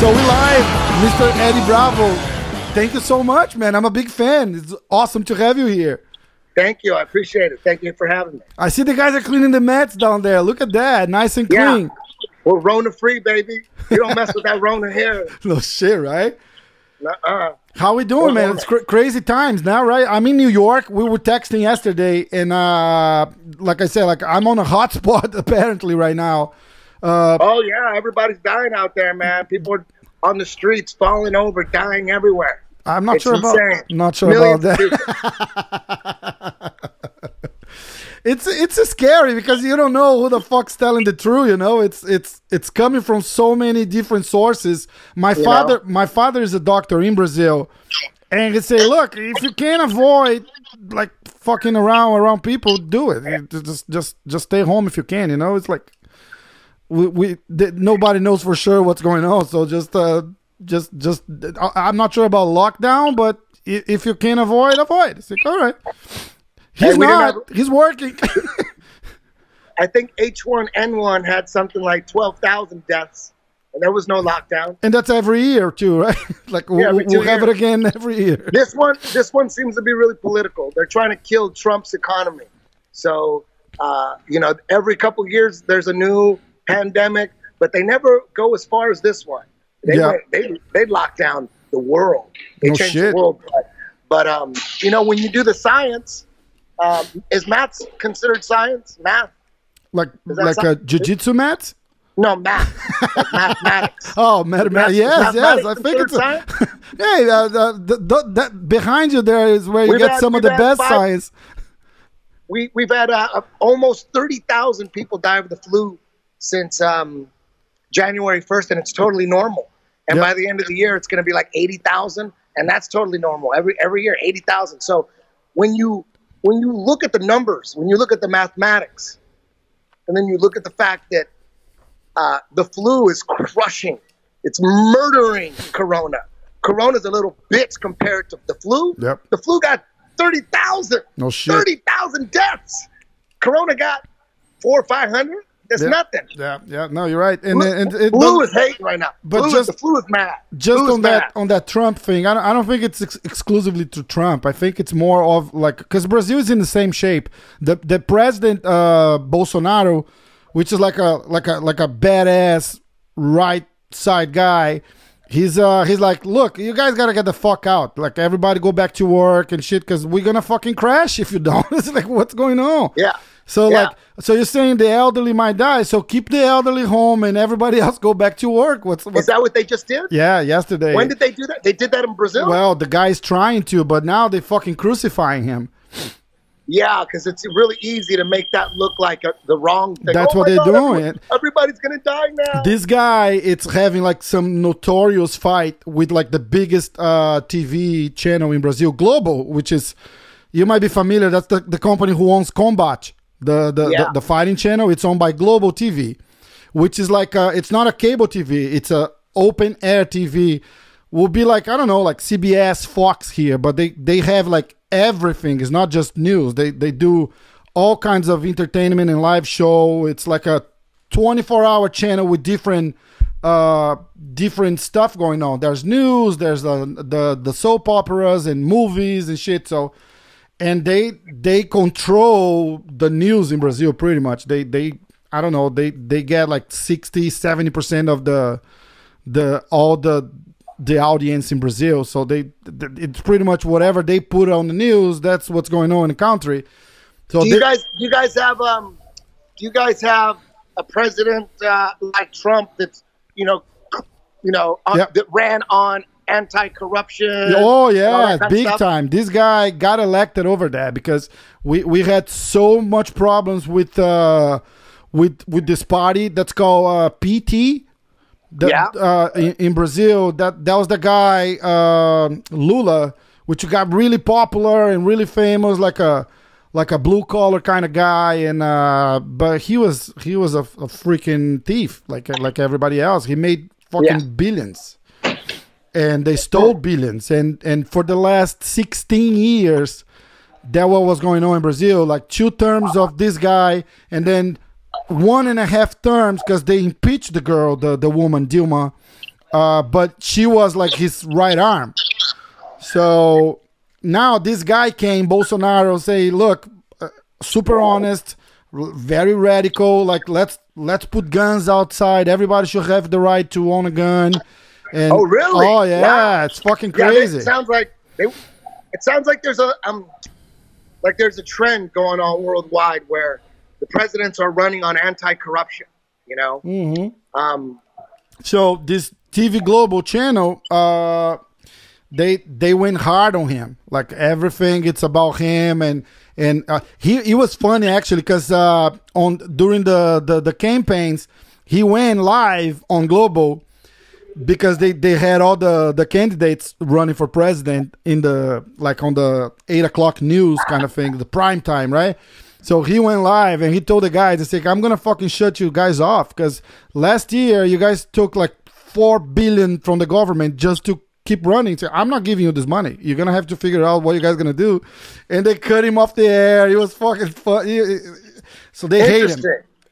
So we live, Mr. Eddie Bravo. Thank you so much, man. I'm a big fan. It's awesome to have you here. Thank you. I appreciate it. Thank you for having me. I see the guys are cleaning the mats down there. Look at that, nice and Yeah. clean. We're Rona free, baby. You don't mess with that Rona here. No shit, right? Uh-uh. How we doing, man? It's cra- crazy times now, right? I'm in New York. We were texting yesterday, and uh, like I said, like I'm on a hotspot apparently right now. Uh, Oh yeah, everybody's dying out there, man. People are on the streets, falling over, dying everywhere. I'm not It's sure about insane. not sure Millions about that. it's it's scary because you don't know who the fuck's telling the truth. You know, it's it's it's coming from so many different sources. My You father, know? my father is a doctor in Brazil, and he say, look, if you can't avoid like fucking around around people, do it. Just just just stay home if you can. You know, it's like we we th- nobody knows for sure what's going on. So just uh just just I- I'm not sure about lockdown, but if you can't avoid, avoid. It's like all right. He's didn't have- He's working. I think H1N1 had something like 12,000 deaths, and there was no lockdown. and that's every year too, right? like we'll, we'll have it again every year. This one, this one seems to be really political. They're trying to kill Trump's economy. So, uh, you know, every couple years there's a new pandemic, but they never go as far as this one. They Yeah. went, they they locked down the world. They No changed shit. the world. But, but um, you know, when you do the science, um, is math considered science? Math? Like Is that like a something- jujitsu mat. No, math. like mathematics. Oh, mathematics. Math- Yes, yes. I think it's. A, hey, uh, the, the, the, that behind you there is where you We've get had- some of the best five- science. we we've had uh, uh, almost thirty thousand people die of the flu since um, January first, and it's totally normal. And Yep. by the end of the year, it's going to be like eighty thousand, and that's totally normal. Every every year, eighty thousand. So when you when you look at the numbers, when you look at the mathematics, and then you look at the fact that uh, the flu is crushing, it's murdering Corona. Corona's a little bitch compared to the flu. Yep. The flu got thirty thousand. No shit. 30,000 deaths. Corona got four or 500. That's Yeah. nothing. Yeah, yeah. No, you're right. And Flu, and it flu does- is hating right now. but flu just- is, the flu is mad. just is on that mad. on that Trump thing, I don't, I don't think it's ex- exclusively to Trump. I think it's more of like because Brazil is in the same shape. The the president uh, Bolsonaro, which is like a like a like a badass right side guy. He's uh he's like, look, you guys gotta get the fuck out. Like everybody go back to work and shit, because we're gonna fucking crash if you don't. it's like what's going on? Yeah. So Yeah. like, so you're saying the elderly might die, so keep the elderly home and everybody else go back to work. What's, what's Is that what they just did? yeah? Yesterday. When did they do that? They did that in Brazil? Well, the guy's trying to, but now they fucking crucifying him. Yeah, because it's really easy to make that look like a, the wrong thing. That's Oh what they're God, doing. Everybody's going to die now. This guy, it's having like some notorious fight with like the biggest uh, TV channel in Brazil, Globo, which is you might be familiar. That's the, the company who owns Combat, the the, Yeah. the the fighting channel. It's owned by Globo TV, which is like a, it's not a cable TV. It's a open air TV. Will be like I don't know, like CBS, Fox here, but they they have like everything. It's not just news. They they do all kinds of entertainment and live show. It's like a 24 hour channel with different uh different stuff going on there's news there's the the the soap operas and movies and shit so and they they control the news in brazil pretty much they they i don't know they they get like 60 70 percent of the the all the the audience in brazil so they th- it's pretty much whatever they put on the news that's what's going on in the country so do they, you guys do you guys have um do you guys have a president uh, like Trump that's you know you know on, Yep. that ran on anti-corruption Oh yeah, big stuff? time. This guy got elected over that because we we had so much problems with uh with with this party that's called uh, PT. The- Yeah. Uh, in, in Brazil, that that was the guy um Lula, which got really popular and really famous, like a like a blue collar kind of guy, and uh, but he was he was a, a freaking thief, like like everybody else. He made fucking Yeah. billions. and they stole billions. And and for the last 16 years, that what was going on in Brazil. Like two terms of this guy, and then one and a half terms because they impeached the girl, the the woman Dilma, uh, but she was like his right arm. So now this guy came, Bolsonaro, say, look, uh, super honest, r- very radical. Like let's let's put guns outside. Everybody should have the right to own a gun. And Oh, really? Oh yeah, Wow. it's fucking Yeah, crazy. it sounds like they, it sounds like there's a um like there's a trend going on worldwide where the presidents are running on anti-corruption. You know, Mm-hmm. um, So this TV Globo channel, uh, they they went hard on him. Like everything, it's about him, and and uh, he he was funny actually because uh, on during the, the the campaigns, he went live on Globo because they they had all the the candidates running for president in the like on the eight o'clock news kind of thing, the prime time, right? So he went live and he told the guys, "It's like I'm gonna fucking shut you guys off because last year you guys took like four billion from the government just to keep running. So I'm not giving you this money. You're gonna have to figure out what you guys gonna do." And they cut him off the air. He was fucking fun. So they hate him.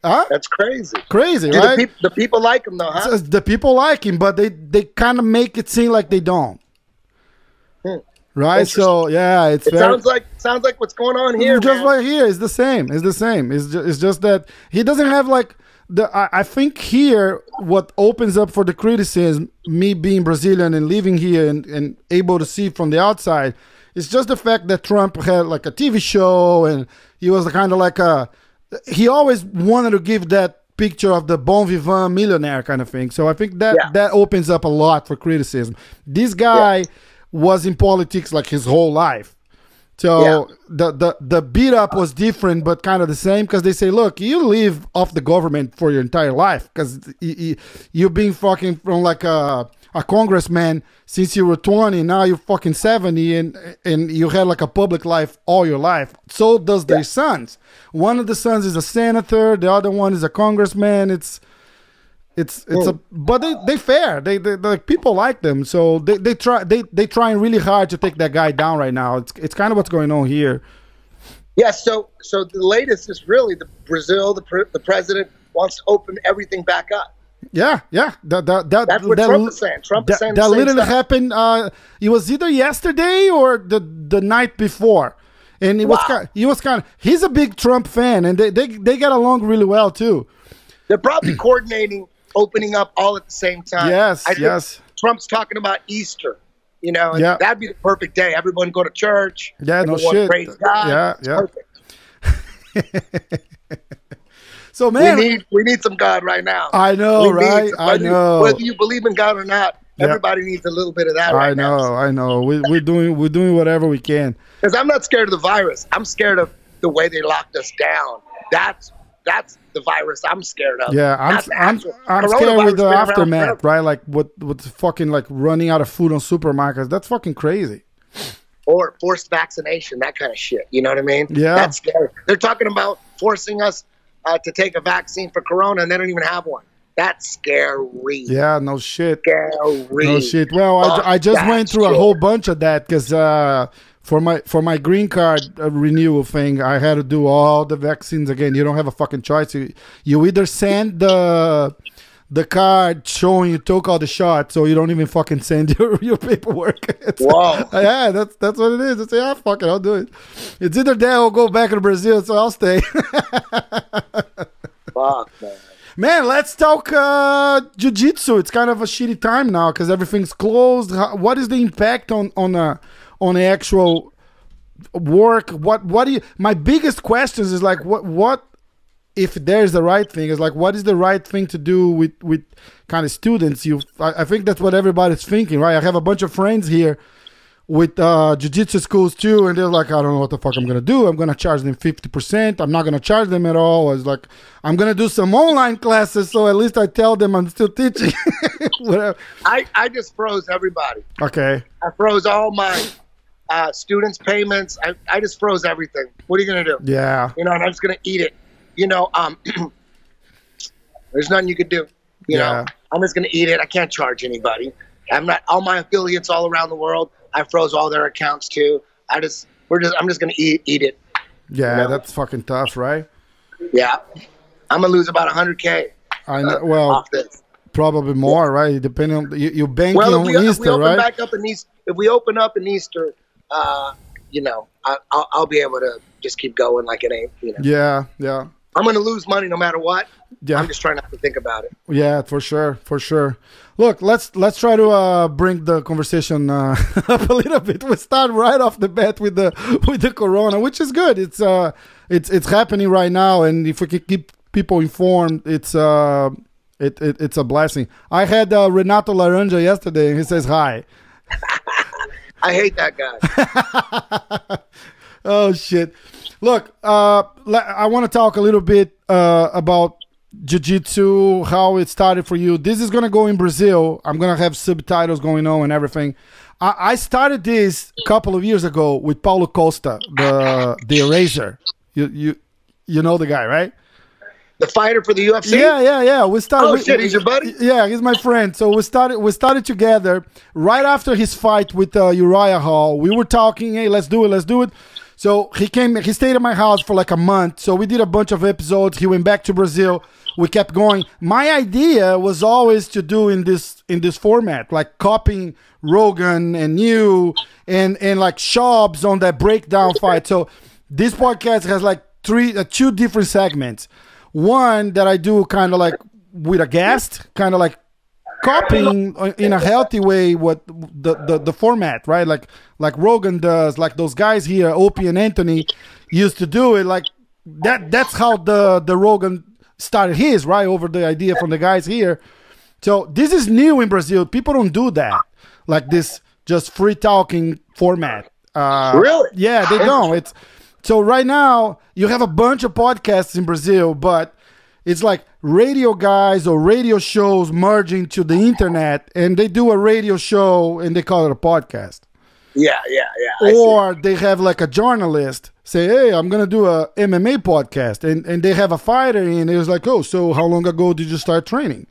Huh? That's crazy. Crazy, Do right? the, peop- the people like him though, huh? So the people like him, but they they kind of make it seem like they don't. Right? So yeah, it's It very sounds like sounds like what's going on here. just man. right here. It's the same. It's the same. It's just, it's just that he doesn't have like the. I, I think here what opens up for the criticism, me being Brazilian and living here and, and able to see from the outside, is just the fact that Trump had like a TV show and he was kind of like a. He always wanted to give that picture of the bon vivant millionaire kind of thing. So I think that Yeah. that opens up a lot for criticism. This guy was in politics like his whole life. So Yeah. the, the the beat up was different, but kind of the same because they say, look, you live off the government for your entire life because you, you, you've been fucking from like a a congressman since you were 20. Now you're fucking 70, and and you had like a public life all your life. So does their sons. One of the sons is a senator, the other one is a congressman. It's it's it's a but they they fair they, they like people like them so they, they try they they trying really hard to take that guy down right now it's it's kind of what's going on here Yeah, so so the latest is really the Brazil. The pre- the president wants to open everything back up. yeah yeah that that, that That's what that, Trump is saying. Trump is that, saying that literally stuff. happened uh it was either yesterday or the the night before and it was Wow. kind he was kind of he's a big trump fan and they they, they got along really well too They're probably coordinating opening up all at the same time. Yes, I yes. Trump's talking about Easter. You know, and Yeah. that'd be the perfect day. Everyone go to church. Yeah, no shit. Praise God. Yeah, It's yeah. Perfect. so We man need we need some God right now. i know We right some- i whether you- know whether you believe in God or not. Yeah. Everybody needs a little bit of that I right now. know, I know. We, we're doing, we're doing whatever we can. Because I'm not scared of the virus. I'm scared of the way they locked us down. That's that's the virus I'm scared of. Yeah, I'm, I'm, I'm scared with the aftermath, right? Like what, what's fucking like running out of food on supermarkets. That's fucking crazy. Or forced vaccination, that kind of shit. You know what I mean? Yeah. That's scary. They're talking about forcing us uh, to take a vaccine for corona, and they don't even have one. That's scary. Yeah, no shit. Scary. No shit. Well, I, I just went through a whole bunch of that because uh, for my for my green card uh, renewal thing, I had to do all the vaccines again. You don't have a fucking choice. You, you either send the the card showing you took all the shots, or you don't even fucking send your, your paperwork. It's- Whoa. yeah, that's that's what it is. It's yeah, fuck it, I'll do it. It's either that or go back to Brazil, so I'll stay. Fuck, man. Man, let's talk uh, jiu-jitsu. It's kind of a shitty time now because everything's closed. How, what is the impact on on a on the actual work? What what do you? My biggest questions is like what what if there's the right thing is like what is the right thing to do with with kind of students? You, I, I think that's what everybody's thinking, right? I have a bunch of friends here with uh, jiu-jitsu schools too and they're like i don't know what the fuck i'm gonna do i'm gonna charge them 50% i'm not gonna charge them at all it's like i'm gonna do some online classes so at least i tell them i'm still teaching Whatever. I, I just froze everybody. okay I froze all my uh, students' payments. I, I just froze everything. What are you going to do? yeah You know, and I'm just going to eat it. You know, um, there's nothing you could do. You Yeah. know, I'm just going to eat it. I can't charge anybody. I'm not all my affiliates all around the world. I froze all their accounts too. I just we're just I'm just gonna eat eat it. Yeah, No. that's fucking tough, right? Yeah, I'm gonna lose about 100k I know. Well, off this. probably more, right? Depending on you, you banking Well, on we, if we Easter, open right? back up in Easter, if we open up in Easter, uh, you know, I, I'll, I'll be able to just keep going like it ain't. You know, Yeah, yeah, I'm gonna lose money no matter what. yeah. I'm just trying not to think about it. Yeah, for sure, for sure. Look, let's let's try to uh, bring the conversation uh, up a little bit. We start right off the bat with the with the corona, which is good. It's uh, it's it's happening right now, and if we can keep people informed, it's uh, it, it it's a blessing. I had uh, Renato Laranja yesterday, and he says hi. I hate that guy. oh shit! Look, uh, I want to talk a little bit uh, about jiu-jitsu, how it started for you. This is gonna go in Brazil. I'm gonna have subtitles going on and everything. I, I started this a couple of years ago with Paulo Costa, the the Eraser. You you you know the guy, right? The fighter for the UFC. Yeah, yeah, yeah. We started. Oh we- shit, he's your buddy. yeah, he's my friend. So we started we started together right after his fight with uh, Uriah Hall. We were talking, hey, let's do it, let's do it. So he came, he stayed at my house for like a month. So we did a bunch of episodes. He went back to Brazil. We kept going. My idea was always to do in this in this format, like copying Rogan and you and and like Shabs on that breakdown fight. So this podcast has like three, uh, two different segments. One that I do kind of like with a guest, kind of like copying in a healthy way what the, the the format, right? Like like Rogan does, like those guys here, Opie and Anthony used to do it. Like that. That's how the the Rogan started his right over the idea from the guys here. So this is new in Brazil. People don't do that, like this just free talking format. Uh, Really? Yeah, they don't. It's so right now you have a bunch of podcasts in Brazil, but it's like radio guys or radio shows merging to the internet, and they do a radio show and they call it a podcast. Yeah, yeah, yeah. I see. Or they have like a journalist say, "Hey, I'm gonna do a MMA podcast," and and they have a fighter in. It was like, "Oh, so how long ago did you start training?"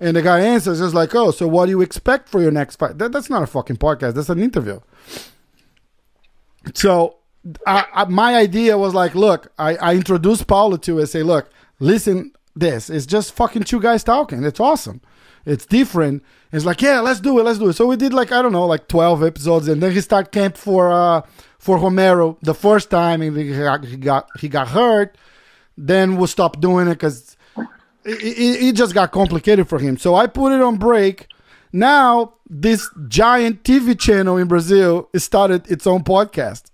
And the guy answers, "It's like, oh, so what do you expect for your next fight?" That, that's not a fucking podcast. That's an interview. So, I, I, my idea was like, look, I, I introduced Paulo to it. Say, look, listen, this it's just fucking two guys talking. It's awesome. It's different. It's like, yeah, let's do it, let's do it. So we did like I don't know, like twelve episodes, and then he started camp for uh for Romero the first time, and he got he got, he got hurt. Then we stopped doing it because it, it, it just got complicated for him. So I put it on break. Now this giant TV channel in Brazil started its own podcast,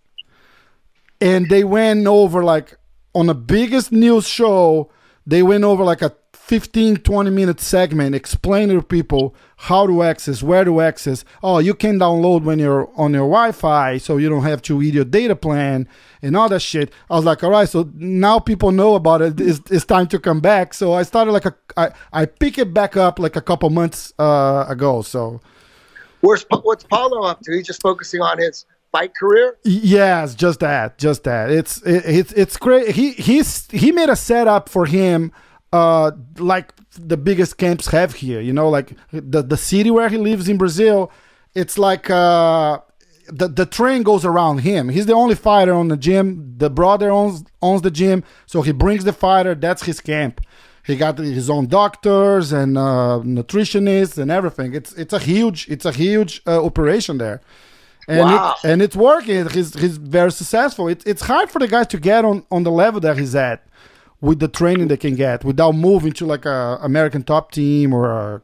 and they went over like on the biggest news show. They went over like a 15 20 minute segment explaining to people how to access where to access oh you can download when you're on your wi-fi so you don't have to eat your data plan and all that shit i was like all right so now people know about it it's, it's time to come back so i started like a i, I pick it back up like a couple months uh, ago so Where's what's Paulo up to? He's just focusing on his fight career. Yes, just that, just that. It's it, it's it's great. He he's he made a setup for him, uh, like the biggest camps have here. You know, like the the city where he lives in Brazil. It's like uh, the the train goes around him. He's the only fighter on the gym. The brother owns owns the gym, so he brings the fighter. That's his camp. He got his own doctors and uh, nutritionists and everything. It's it's a huge it's a huge uh, operation there and Wow. it, and it's working. He's he's very successful. It's it's hard for the guys to get on on the level that he's at with the training they can get without moving to like a American top team or a,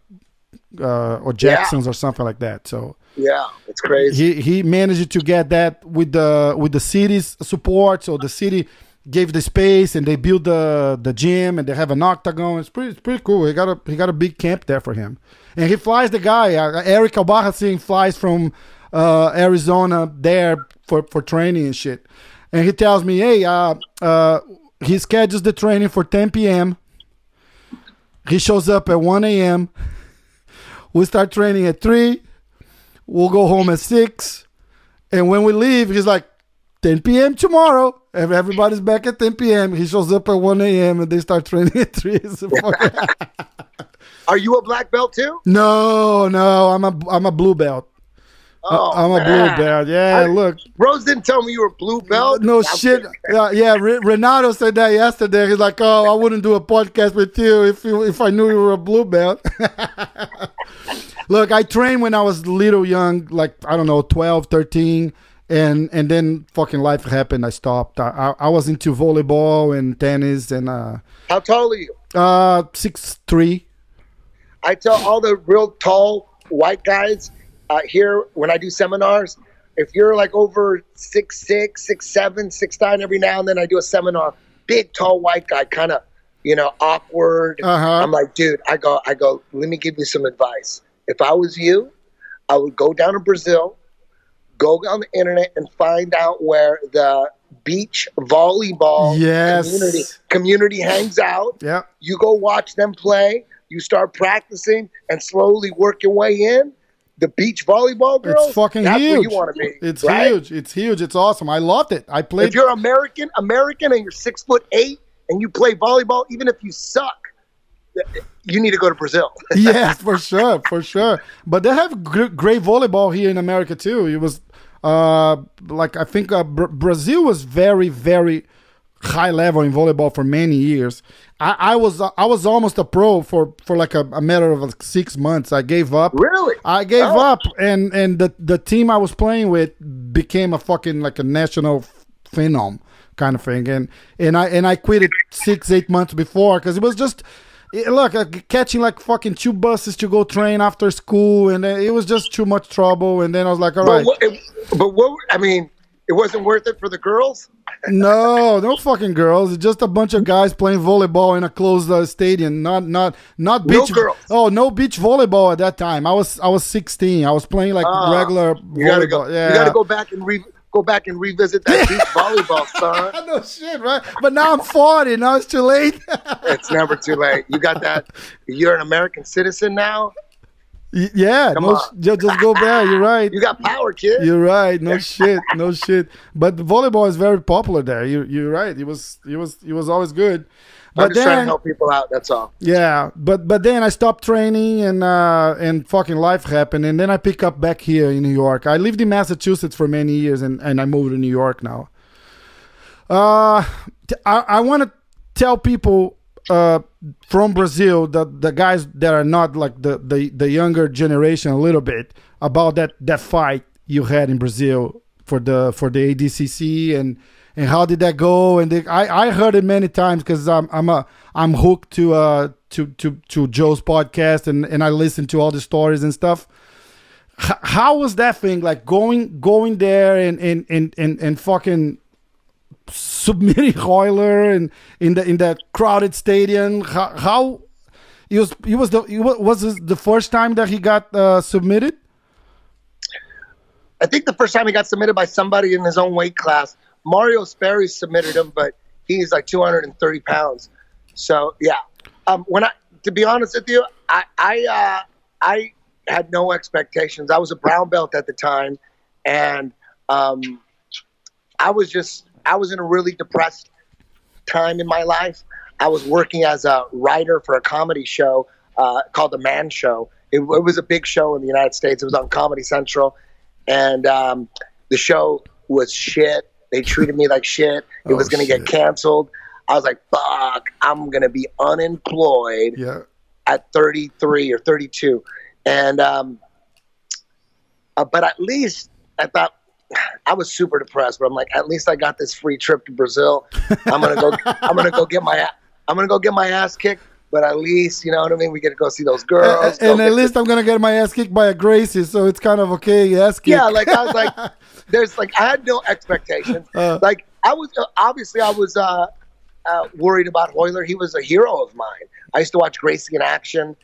uh, or Jacksons or something like that. So Yeah, it's crazy. he he managed to get that with the with the city's support. So the city gave the space and they built the the gym and they have an octagon. It's pretty it's pretty cool. He got a he got a big camp there for him, and he flies the guy. Uh, Eric Albarracin flies from uh, Arizona there for for training and shit. And he tells me, hey, uh, uh, he schedules the training for 10 p.m. He shows up at 1 a.m. We start training at 3. We'll go home at 6. And when we leave, he's like, 10 p.m. tomorrow. Everybody's back at 10 p.m. He shows up at 1 a.m. and they start training at 3. It's a fucking- Are you a black belt too? No, no, I'm a I'm a blue belt. Oh, I'm a blue belt. Yeah, I- look. Rose didn't tell me you were blue belt. No I'm shit. Yeah, yeah. Re- Renato said that yesterday. He's like, "Oh, I wouldn't do a podcast with you if you, if I knew you were a blue belt." Look, I trained when I was little young, like I don't know, 12, 13, and and then fucking life happened. I stopped. I, I, I was into volleyball and tennis and uh How tall are you? uh six three. I tell all the real tall white guys uh, here when I do seminars, if you're like over six six, six seven, six nine, every now and then I do a seminar. Big tall white guy, kind of, you know, awkward. Uh-huh. I'm like, dude, I go, I go. Let me give you some advice. If I was you, I would go down to Brazil, go on the internet and find out where the beach volleyball Yes. community community hangs out Yeah. you go watch them play, you start practicing and slowly work your way in. The beach volleyball girls, It's fucking that's huge. where you want to be. It's right? huge. It's huge. It's awesome. I loved it. I played If you're American, American, and you're six foot eight, and you play volleyball, even if you suck, you need to go to Brazil. yes, for sure, for sure. But they have great volleyball here in America too. It was uh, like I think uh, Br- Brazil was very, very high level in volleyball for many years. I, I was I was almost a pro for for like a, a matter of like six months. I gave up. Really? I gave Oh. up, and and the the team I was playing with became a fucking like a national phenom kind of thing, and and I and I quit it six eight months before because it was just. it- look, uh, catching like fucking two buses to go train after school, and it was just too much trouble. And then I was like, all but, right, what, but what? I mean, it wasn't worth it for the girls. no, no fucking girls. It's just a bunch of guys playing volleyball in a closed uh, stadium. Not, not, not No beach. girls. Oh, no beach volleyball at that time. I was, I was 16. I was playing like Ah, regular You gotta volleyball. go. Yeah. You gotta go back and re- go back and revisit that beach volleyball, son. no shit, right? But now I'm 40. Now it's too late. It's never too late. You got that. You're an American citizen now. Yeah, Come no, on. just go back. You're right. You got power, kid. You're right. No shit. No shit. But volleyball is very popular there. You, you're right. It was, it was, it was always good. I'm But just trying to help people out. That's all. Yeah, but but then I stopped training and uh, and fucking life happened, and then I pick up back here in New York. I lived in Massachusetts for many years, and, and I moved to New York now. Uh, t- I I want to tell people uh from Brazil the the guys that are not like the the the younger generation a little bit about that that fight you had in Brazil for the for the ADCC and and how did that go and they, I I heard it many times because I'm I'm a I'm hooked to uh to to to Joe's podcast and and I listen to all the stories and stuff. H- how was that thing like going going there and and and and, and fucking submitting Royler and in the in that crowded stadium. How, how it was it was the wa- was this the first time that he got uh, submitted. I think the first time he got submitted by somebody in his own weight class, Mario Sperry submitted him, but he's like 230 pounds. So yeah, um, when I to be honest with you, I I uh, I had no expectations. I was a brown belt at the time, and um, I was just I was in a really depressed time in my life. I was working as a writer for a comedy show uh, called The Man Show. It, it was a big show in the United States. It was on Comedy Central, and um, the show was shit. They treated me like shit. It Oh, was going to get canceled. I was like, "Fuck! I'm going to be unemployed." Yeah. at 33 or 32 and um uh, but at least i thought i was super depressed but i'm like at least i got this free trip to brazil i'm gonna go i'm gonna go get my i'm gonna go get my ass kicked but at least you know what i mean we get to go see those girls and and at least I'm gonna get my ass kicked by a Gracie, so it's kind of okay. Ass kick. yeah, like I was like, there's like I had no expectations. Uh. like I was obviously I was uh, uh, worried about Royler. He was a hero of mine. I used to watch Gracie in action,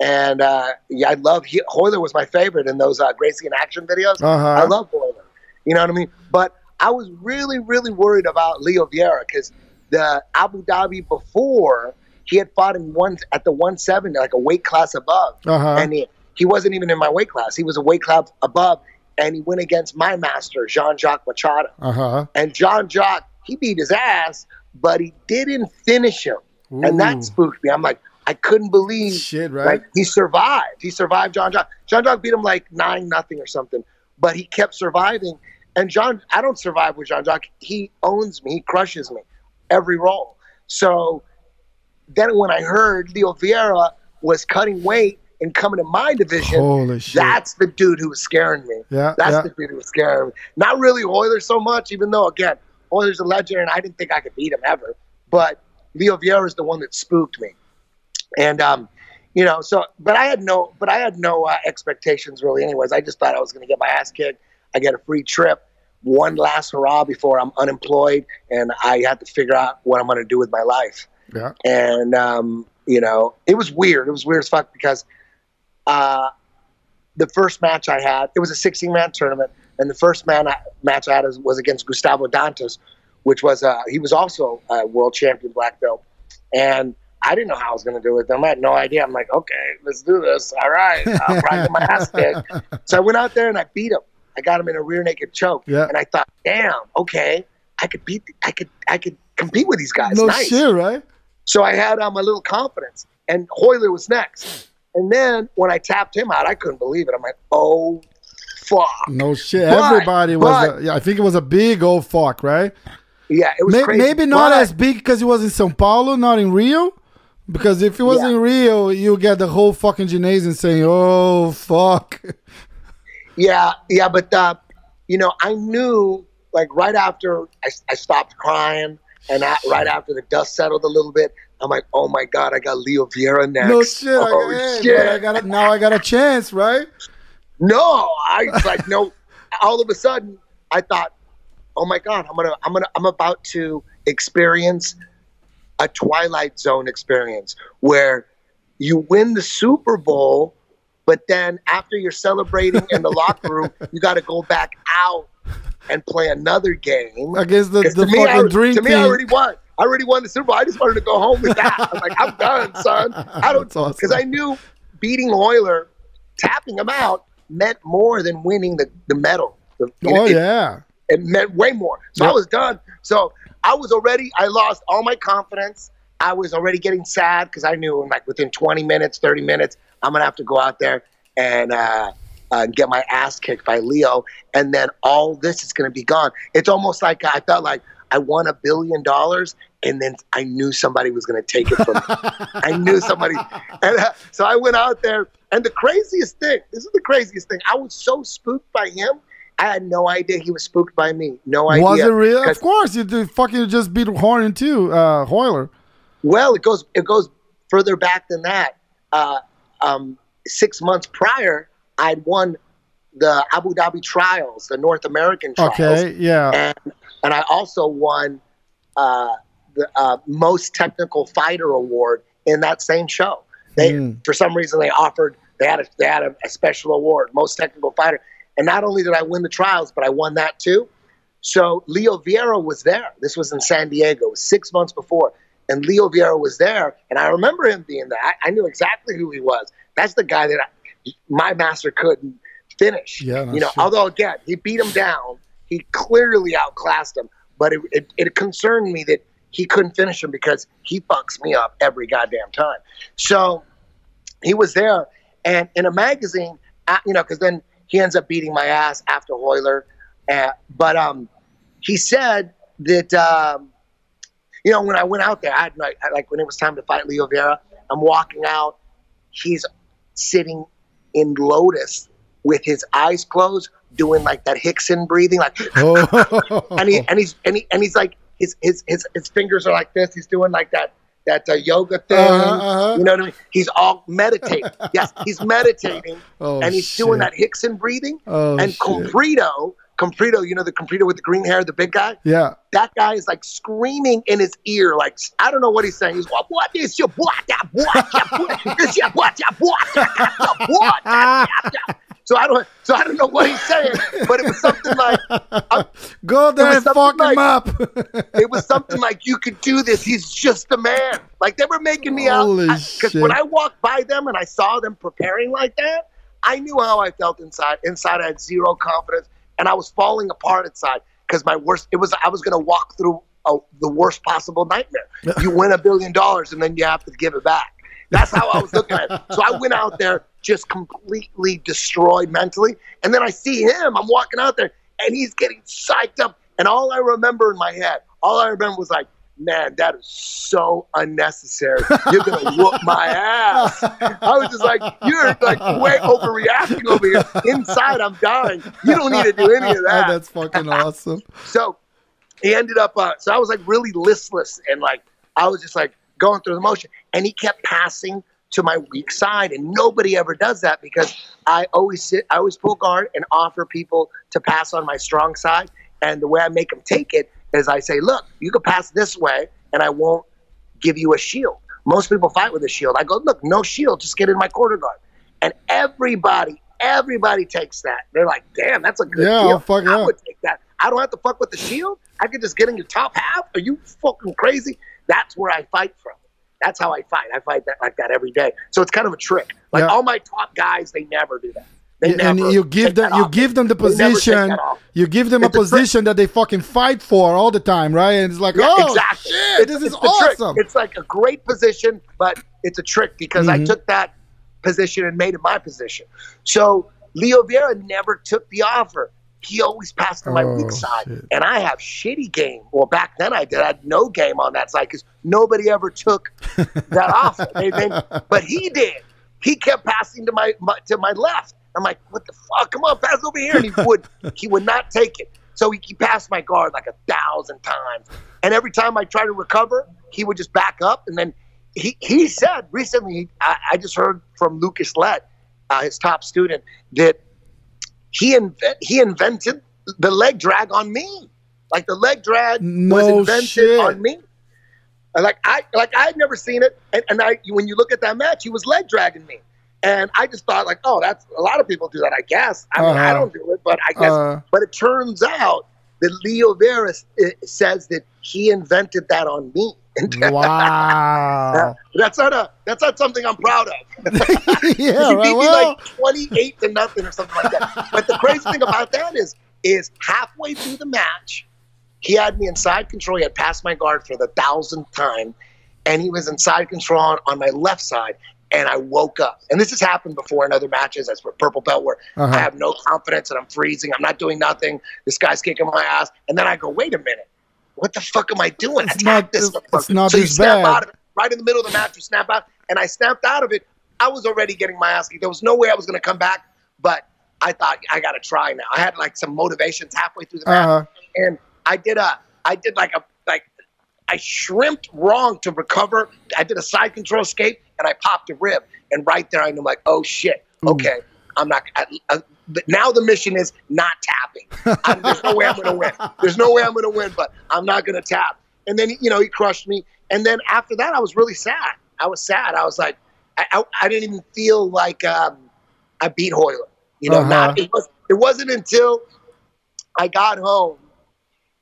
and uh, yeah, I love he, Royler was my favorite in those uh, Gracie in action videos. Uh-huh. I love Royler. You know what I mean? But I was really, really worried about Leo Vieira because the Abu Dhabi before he had fought in one at the 170, like a weight class above, Uh-huh. and he, he wasn't even in my weight class. He was a weight class above, and he went against my master, Jean Jacques Machado. Uh huh. And Jean Jacques he beat his ass, but he didn't finish him. And that spooked me. I'm like, I couldn't believe Shit, right? like he survived. He survived Jean Jacques. Jean Jacques beat him like nine nothing or something, but he kept surviving. And John, I don't survive with Jean Jacques. He owns me. He crushes me every role. So then when I heard Leo Vieira was cutting weight and coming to my division, Holy shit. that's the dude who was scaring me. Yeah, That's yeah. the dude who was scaring me. Not really Royler so much, even though again, Royler's a legend and I didn't think I could beat him ever. But Leo Vieira is the one that spooked me. And um, you know, so but I had no but I had no uh, expectations really anyways. I just thought I was gonna get my ass kicked. I get a free trip, one last hurrah before I'm unemployed and I have to figure out what I'm gonna do with my life Yeah. and um, you know it was weird. It was weird as fuck because uh, the first match I had it was a 16 man tournament, and the first man I, match I had was, was against Gustavo Dantas, which was uh, he was also a world champion black belt, and I didn't know how I was going to do it. I had no idea. I'm like, okay, let's do this. All right, I'll probably get my ass kicked. So I went out there and I beat him. I got him in a rear naked choke, Yeah. and I thought, damn, okay, I could beat, I could, I could compete with these guys. No nice. shit, right? So I had um, a little confidence. And Royler was next. And then when I tapped him out, I couldn't believe it. I'm like, oh, fuck. No shit. But- Everybody was. but- a, yeah, I think it was a big old fuck, right? Yeah, it was May- crazy. maybe not But- as big because it was in São Paulo, not in Rio. Because if it was Yeah. in Rio, you get the whole fucking gymnasium saying, "Oh fuck." Yeah, yeah, but, uh, you know, I knew, like, right after I, I stopped crying and I, right after the dust settled a little bit, I'm like, oh my God, I got Leo Vieira next. No shit. Oh, I, hey, shit. I got a, now I got a chance, right? No, I was like, no. All of a sudden, I thought, oh my god, I'm gonna, I'm gonna, I'm about to experience a Twilight Zone experience where you win the Super Bowl, but then after you're celebrating in the locker room, you got to go back out and play another game. Against the, the to me, I, fucking dream to me, team. I already won. I already won the Super Bowl. I just wanted to go home with that. I'm like, I'm done, son. I don't That's awesome. because I knew beating Royler, tapping him out meant more than winning the the medal. The- oh it, yeah. it meant way more. So Yep. I was done. So I was already. I lost all my confidence. I was already getting sad because I knew like within 20 minutes, 30 minutes, I'm gonna have to go out there and uh, uh, get my ass kicked by Leo, and then all this is gonna be gone. It's almost like I felt like I won a billion dollars, and then I knew somebody was gonna take it from me. I knew somebody, and uh, so I went out there. And the craziest thing, this is the craziest thing. I was so spooked by him. I had no idea he was spooked by me. No idea. Was it real? Of course, you fucking just beat Horn too, uh, Royler. Well, it goes it goes further back than that. Uh, um, six months prior, I'd won the Abu Dhabi trials, the North American trials, Okay, yeah. and and I also won uh, the uh, most technical fighter award in that same show. They Mm. for some reason they offered they had a, they had a, a special award, most technical fighter, and not only did I win the trials, but I won that too. So Leo Vieira was there. This was in San Diego, six months before, and Leo Vieira was there, and I remember him being there. I, I knew exactly who he was. That's the guy that I, my master couldn't finish. Yeah, you know, shit. although again he beat him down, he clearly outclassed him. But it, it, it concerned me that he couldn't finish him because he fucks me up every goddamn time. So he was there, and in a magazine, you know, because then he ends up beating my ass after Royler. Uh, but um, he said that um, you know when I went out there, I had like, like when it was time to fight Leo Vieira, I'm walking out. He's sitting in lotus with his eyes closed, doing like that Rickson breathing, like Oh. and he and he's and he and he's like his his his, his fingers are like this. He's doing like that that uh, yoga thing. Uh-huh, uh-huh. You know what I mean? He's all meditating. yes, he's meditating, Oh, and he's shit. doing that Rickson breathing. Oh, and shit. Comprido, Comprido, you know the Comprido with the green hair, the big guy. Yeah. That guy is like screaming in his ear, like I don't know what he's saying. He's what? What is your what? That what? That what? Is your what? That what? So I don't. So I don't know what he's saying, but it was something like. uh, Go there and fuck something him up. it was something like you could do this. He's just a man. Like they were making me Holy out because when I walked by them and I saw them preparing like that, I knew how I felt inside. Inside, I had zero confidence, and I was falling apart inside because my worst. It was I was going to walk through a, the worst possible nightmare. you win a billion dollars and then you have to give it back. That's how I was looking at it. So I went out there just completely destroyed mentally. And then I see him. I'm walking out there and he's getting psyched up. And all I remember in my head, all I remember was like, man, that is so unnecessary. You're gonna whoop my ass. I was just like, you're like way overreacting over here. Inside, I'm dying. You don't need to do any of that. That's fucking awesome. so he ended up. Uh, so I was like really listless and like I was just like going through the motion, and he kept passing to my weak side, and nobody ever does that because I always sit, I always pull guard and offer people to pass on my strong side, and the way I make them take it is I say, look, you can pass this way, and I won't give you a shield. Most people fight with a shield. I go, look, no shield, just get in my quarter guard, and everybody, everybody takes that. They're like, damn, that's a good Yeah, deal. I'll fuck I yeah. would take that. I don't have to fuck with the shield. I could just get in your top half. Are you fucking crazy? That's where I fight from. That's how I fight. I fight that like that every day. So it's kind of a trick. Like Yeah. all my top guys, they never do that. They and you give them you give them the They never take position you give them a It's a trick. position that they fucking fight for all the time right and it's like Yeah, oh exactly. shit It's- this is the trick. It's like a great position, but it's a trick because I Mhm. took that position and made it my position. So Leo Vieira never took the offer. He always passed to my Oh, weak side. shit. And I have shitty game. Well, back then I did. I had no game on that side because nobody ever took that offer. They- they- but he did. He kept passing to my, my to my left. I'm like, what the fuck? Come on, pass over here. And he would he would not take it. So he, he passed my guard like a thousand times. And every time I tried to recover, he would just back up. And then he, he said recently, I, I just heard from Lucas Leite, uh, his top student, that he invent, he invented the leg drag on me. Like the leg drag was invented shit. on me. Like I like I had never seen it, and, and I when you look at that match, he was leg dragging me, and I just thought like, oh, that's a lot of people do that. I guess I mean I Uh-huh. don't do it, but I guess. Uh, but it turns out that Leo Vieira uh, says that he invented that on me. Wow that's not a that's not something I'm proud of. yeah he right beat me well like 28 to nothing or something like that. But the crazy thing about that is, is halfway through the match, he had me in side control. He had passed my guard for the thousandth time, and he was in side control on, on my left side. And I woke up. And this has happened before in other matches as for Purple Belt where Uh-huh. I have no confidence and I'm freezing. I'm not doing nothing. This guy's kicking my ass. And then I go, wait a minute. What the fuck am I doing? It's Attack not- this it's- not so you snap bad. out of it. Right in the middle of the match, you snap out. And I snapped out of it. I was already getting my ass kicked. There was no way I was going to come back. But I thought, I got to try now. I had like some motivations halfway through the match uh-huh and I did a I did like a I shrimped wrong to recover. I did a side control escape and I popped a rib. And right there, I knew, like, oh shit, okay, I'm not. I, I, but now the mission is not tapping. I'm, there's no way I'm going to win. There's no way I'm going to win, but I'm not going to tap. And then you know he crushed me. And then after that, I was really sad. I was sad. I was like, I, I, I didn't even feel like um, I beat Royler. You know, Uh-huh. not it was. It wasn't until I got home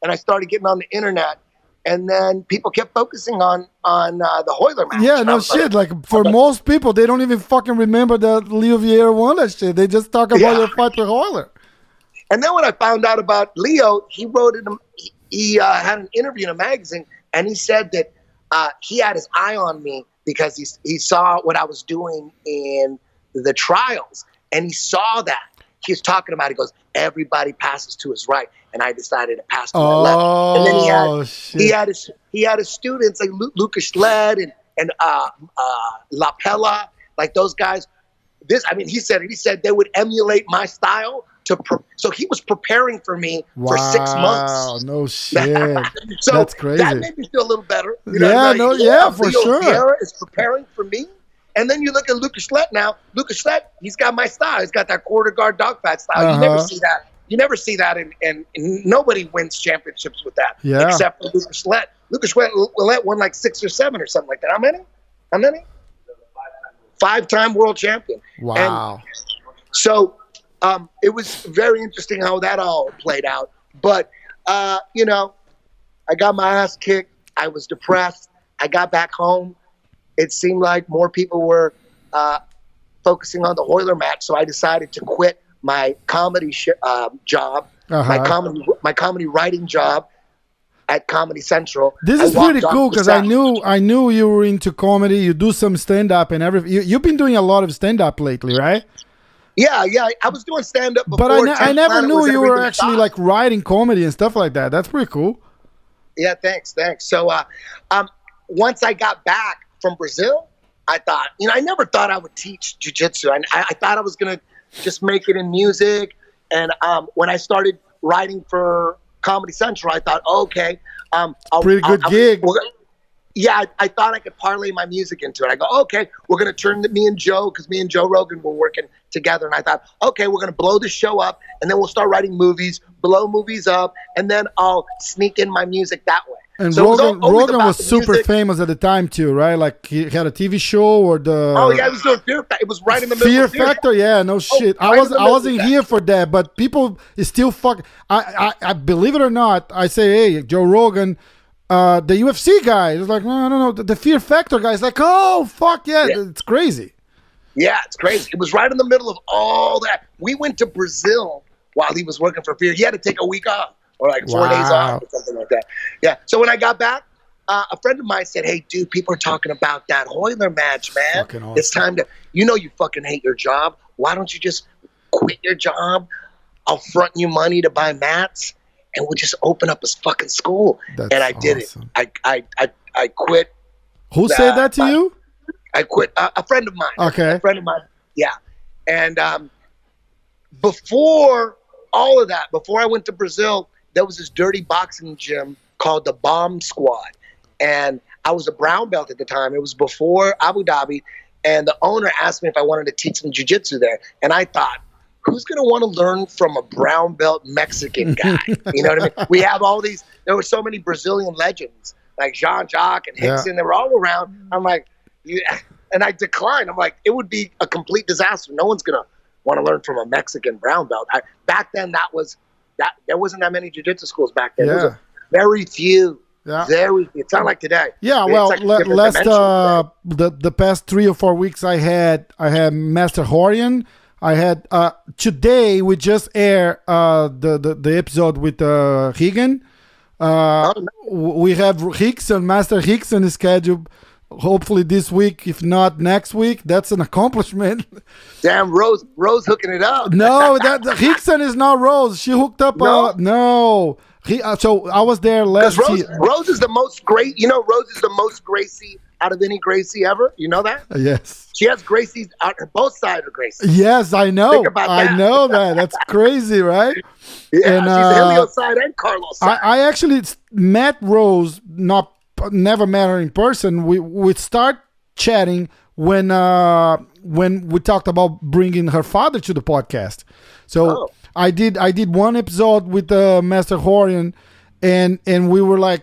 and I started getting on the internet, and then people kept focusing on on uh, the Royler match. yeah no like, shit like for like- most people they don't even fucking remember that Leo Vieira won that shit they just talk about Yeah. your fight with Royler And then when I found out about Leo, he wrote in a, he, he uh, had an interview in a magazine, and he said that uh, he had his eye on me because he he saw what I was doing in the trials, and he saw that he was talking about. He goes, everybody passes to his right, and I decided to pass to my left. oh And then he had- shit He had his he had his students like Lu- Lucas Leite and and uh, uh, La Pella, like those guys. This, I mean, he said it. He said they would emulate my style to. Pre- so he was preparing for me for six Wow, months. no shit so That's crazy. That made me feel a little better. Yeah, like, no, yeah, for Leo sure. Vieira is preparing for me. And then you look at Lucas Leite now. Lucas Leite, he's got my style. He's got that quarter guard dog fight style. You never Uh-huh. see that. You never see that, and and nobody wins championships with that, Yeah. except for Lucas Leite. Lucas Leite won like six or seven or something like that. How many? How many? Five-time world champion. wow So um, it was very interesting how that all played out. But uh, you know, I got my ass kicked. I was depressed. I got back home. It seemed like more people were uh, focusing on the Royler match, so I decided to quit my comedy sh- uh, job, my Uh-huh. comedy my comedy writing job. at Comedy Central. This is pretty cool because I knew I knew you were into comedy. You do some stand up and everything. You, you've been doing a lot of stand up lately, right? Yeah, yeah. I was doing stand up before. But I, ne- I never knew you were actually thought. like writing comedy and stuff like that. That's pretty cool. Yeah, thanks, thanks. So, uh, um, once I got back from Brazil, I thought, you know, I never thought I would teach jujitsu. I, I, I thought I was gonna just make it in music. And um, when I started writing for Comedy Central, I thought, okay, um, I'll, Pretty good I'll- gig. gonna- yeah, I, I thought I could parlay my music into it. I go, okay, we're gonna turn to me and Joe because me and Joe Rogan were working together, and I thought, okay, we're gonna blow the show up, and then we'll start writing movies, blow movies up, and then I'll sneak in my music that way. And So it was Rogan, al- always Rogan about was super music. famous at the time too, right? Like he had a TV show or the Oh yeah, I was doing Fear Factor. It was right in the middle. Fear of Fear Factor, yeah, no oh, shit. I right in was I wasn't here for that, but people is still fuck. I, I I believe it or not, I say, hey, Joe Rogan, uh, the UFC guy is like, no, no, no, the, the Fear Factor guy is like, oh fuck yeah, Yeah. it's crazy. Yeah, it's crazy. It was right in the middle of all that. We went to Brazil while he was working for Fear. He had to take a week off or like four days off or something like that. Yeah. So when I got back, uh, a friend of mine said, "Hey, dude, people are talking about that Royler match, man. Awesome. It's time to. You know, you fucking hate your job. Why don't you just quit your job? I'll front you money to buy mats, and we'll just open up a fucking school." That's and I did awesome. it. I I I, I quit. Who said that to Uh, you? I quit. Uh, a friend of mine. Okay. A friend of mine. Yeah. And um, before all of that, before I went to Brazil, there was this dirty boxing gym called the Bomb Squad. And I was a brown belt at the time. It was before Abu Dhabi. And the owner asked me if I wanted to teach some jiu-jitsu there. And I thought, who's going to want to learn from a brown belt Mexican guy? you know what I mean? We have all these, there were so many Brazilian legends like Jean Jacques and Yeah. Rickson. They were all around. I'm like, yeah. And I declined. I'm like, it would be a complete disaster. No one's going to want to learn from a Mexican brown belt. I, back then, that was, that there wasn't that many jiu-jitsu schools back then. There was Yeah. a very few. Yeah. Very. It's not like today. Yeah, It's well, like le- last uh, the the past three or four weeks, I had I had Master Rorion. I had uh, today we just air uh, the, the the episode with uh, Higgin. Uh, Oh, we have Rickson, Master Rickson is scheduled. Hopefully this week, if not next week. That's an accomplishment. Damn, Rose, Rose hooking it up. no, that Rickson is not Rose. She hooked up. No? Uh, no, he. Uh, so I was there last Rose, year. Rose is the most great. You know, Rose is the most Gracie out of any Gracie ever. You know that? Yes. She has Gracie's out her both sides of Gracie. Yes, I know. Think about I know that. That's crazy, right? Yeah, And, she's uh, Helio side and Carlos I, side. I actually s- met Rose, not never met her in person. We we start chatting when uh when we talked about bringing her father to the podcast. So Oh. I did I did one episode with uh, Master Rorion, and and we were like,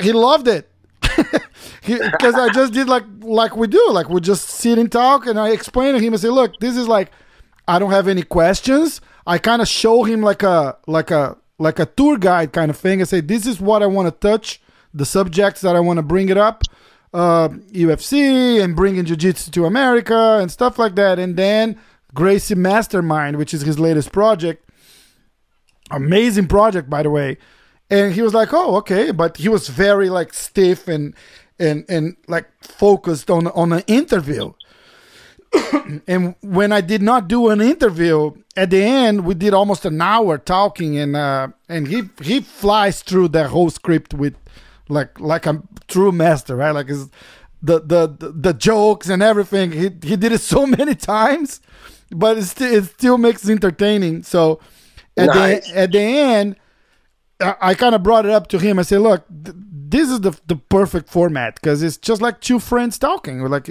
he loved it. because I just did like like we do, like we just sit and talk, and I explain to him and say, look, this is like, I don't have any questions. I kind of show him like a like a like a tour guide kind of thing. I say, this is what I want to touch, the subjects that I want to bring it up, uh, UFC and bringing jiu-jitsu to America and stuff like that, and then Gracie Mastermind, which is his latest project amazing project by the way and he was like oh okay. But he was very like stiff and and and like focused on on an interview. And when i did not do an interview at the end we did almost an hour talking and uh and he he flies through the whole script with like like a true master right? Like his the the the, the jokes and everything. He he did it so many times but it still it still makes it entertaining. So at Nice. the at the end, I, kind of brought it up to him. I said, "Look, th- this is the the perfect format because it's just like two friends talking. Like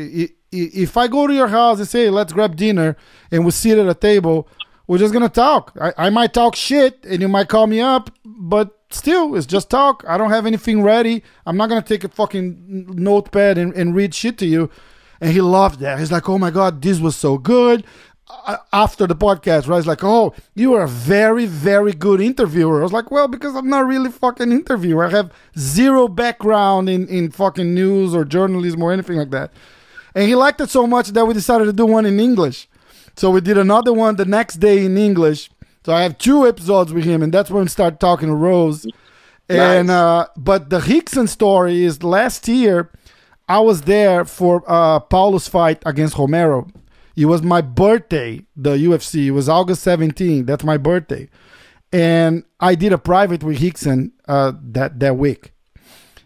if I go to your house and say, let's grab dinner and we sit at a table, we're just gonna talk. I, I might talk shit and you might call me up, but still, it's just talk. I don't have anything ready. I'm not gonna take a fucking notepad and, and read shit to you." And he loved that. He's like, "Oh my god, this was so good." After the podcast, right? It's like, oh, you are a very, very good interviewer. I was like, well, because I'm not really fucking interviewer. I have zero background in, in fucking news or journalism or anything like that. And he liked it so much that we decided to do one in English. So we did another one the next day in English. So I have two episodes with him, and that's when we start talking to Rose. And uh, but the Rickson story is last year, I was there for uh, Paulo's fight against Romero. It was my birthday. The UFC. It was August 17. That's my birthday, and I did a private with Rickson uh, that that week.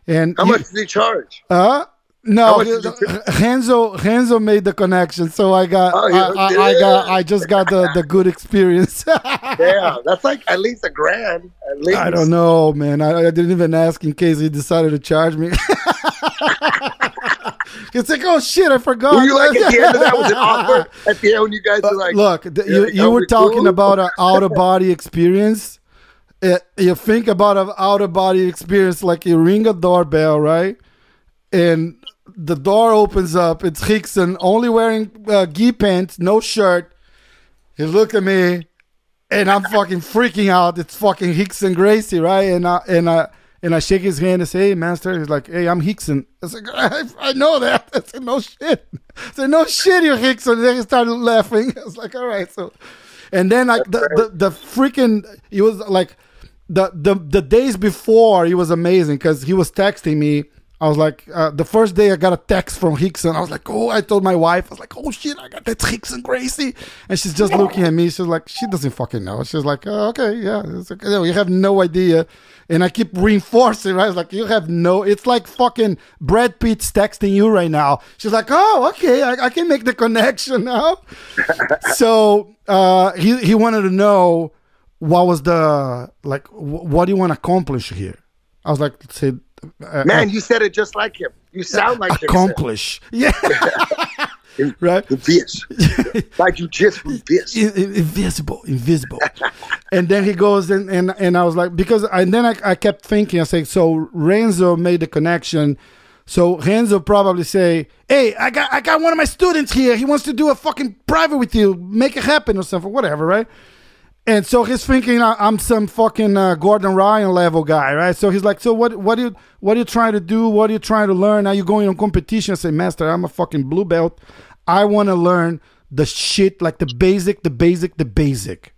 And How he- much did he charge? uh no, much did Renzo Renzo made the connection, so I got Oh, I, I. I got I just got the, the good experience. Yeah, that's like at least a grand. At least. I don't know, man. I, I didn't even ask in case he decided to charge me. it's like, oh shit, I forgot. Were you like at the end of that was it awkward? At the end, when you guys were like, Look, th- you, like, you were we talking cool? about an out of body experience. Uh, you think about an out of body experience like you ring a doorbell, right? And the door opens up. It's Rickson, only wearing uh, gi pants, no shirt. He looked at me, and I'm fucking freaking out. It's fucking Rickson Gracie, right? And I and I and I shake his hand and say, "Hey, master." He's like, "Hey, I'm Rickson." I like, "I, I know that." I said, "No shit." I said, "No shit, you Rickson." And then he started laughing. I was like, "All right." So, and then like the, the the freaking he was like the the the days before he was amazing because he was texting me. I was like, uh, the first day I got a text from Rickson. I was like, oh, I told my wife, I was like, oh shit, I got that Rickson Gracie. And she's just looking at me. She's like, she doesn't fucking know. She's like, oh, okay, yeah. It's like, you have no idea. And I keep reinforcing, right? I was like, you have no, it's like fucking Brad Pitt's texting you right now. She's like, oh, okay, I, I can make the connection now. so uh, he, he wanted to know what was the, like, wh- what do you want to accomplish here? I was like, say, uh, man, you said it just like him. You sound like him. accomplish. Yeah. right? This. like you just from this. In- in- invisible, invisible. and then he goes and, and and I was like because and then I, I kept thinking I said so Renzo made the connection. So Renzo probably say, "Hey, I got I got one of my students here. He wants to do a fucking private with you. Make it happen or something, whatever, right?" And so he's thinking I'm some fucking uh, Gordon Ryan level guy, right? So he's like, so what? What are you? What are you trying to do? What are you trying to learn? Are you going on competition? I say, master, I'm a fucking blue belt. I want to learn the shit, like the basic, the basic, the basic.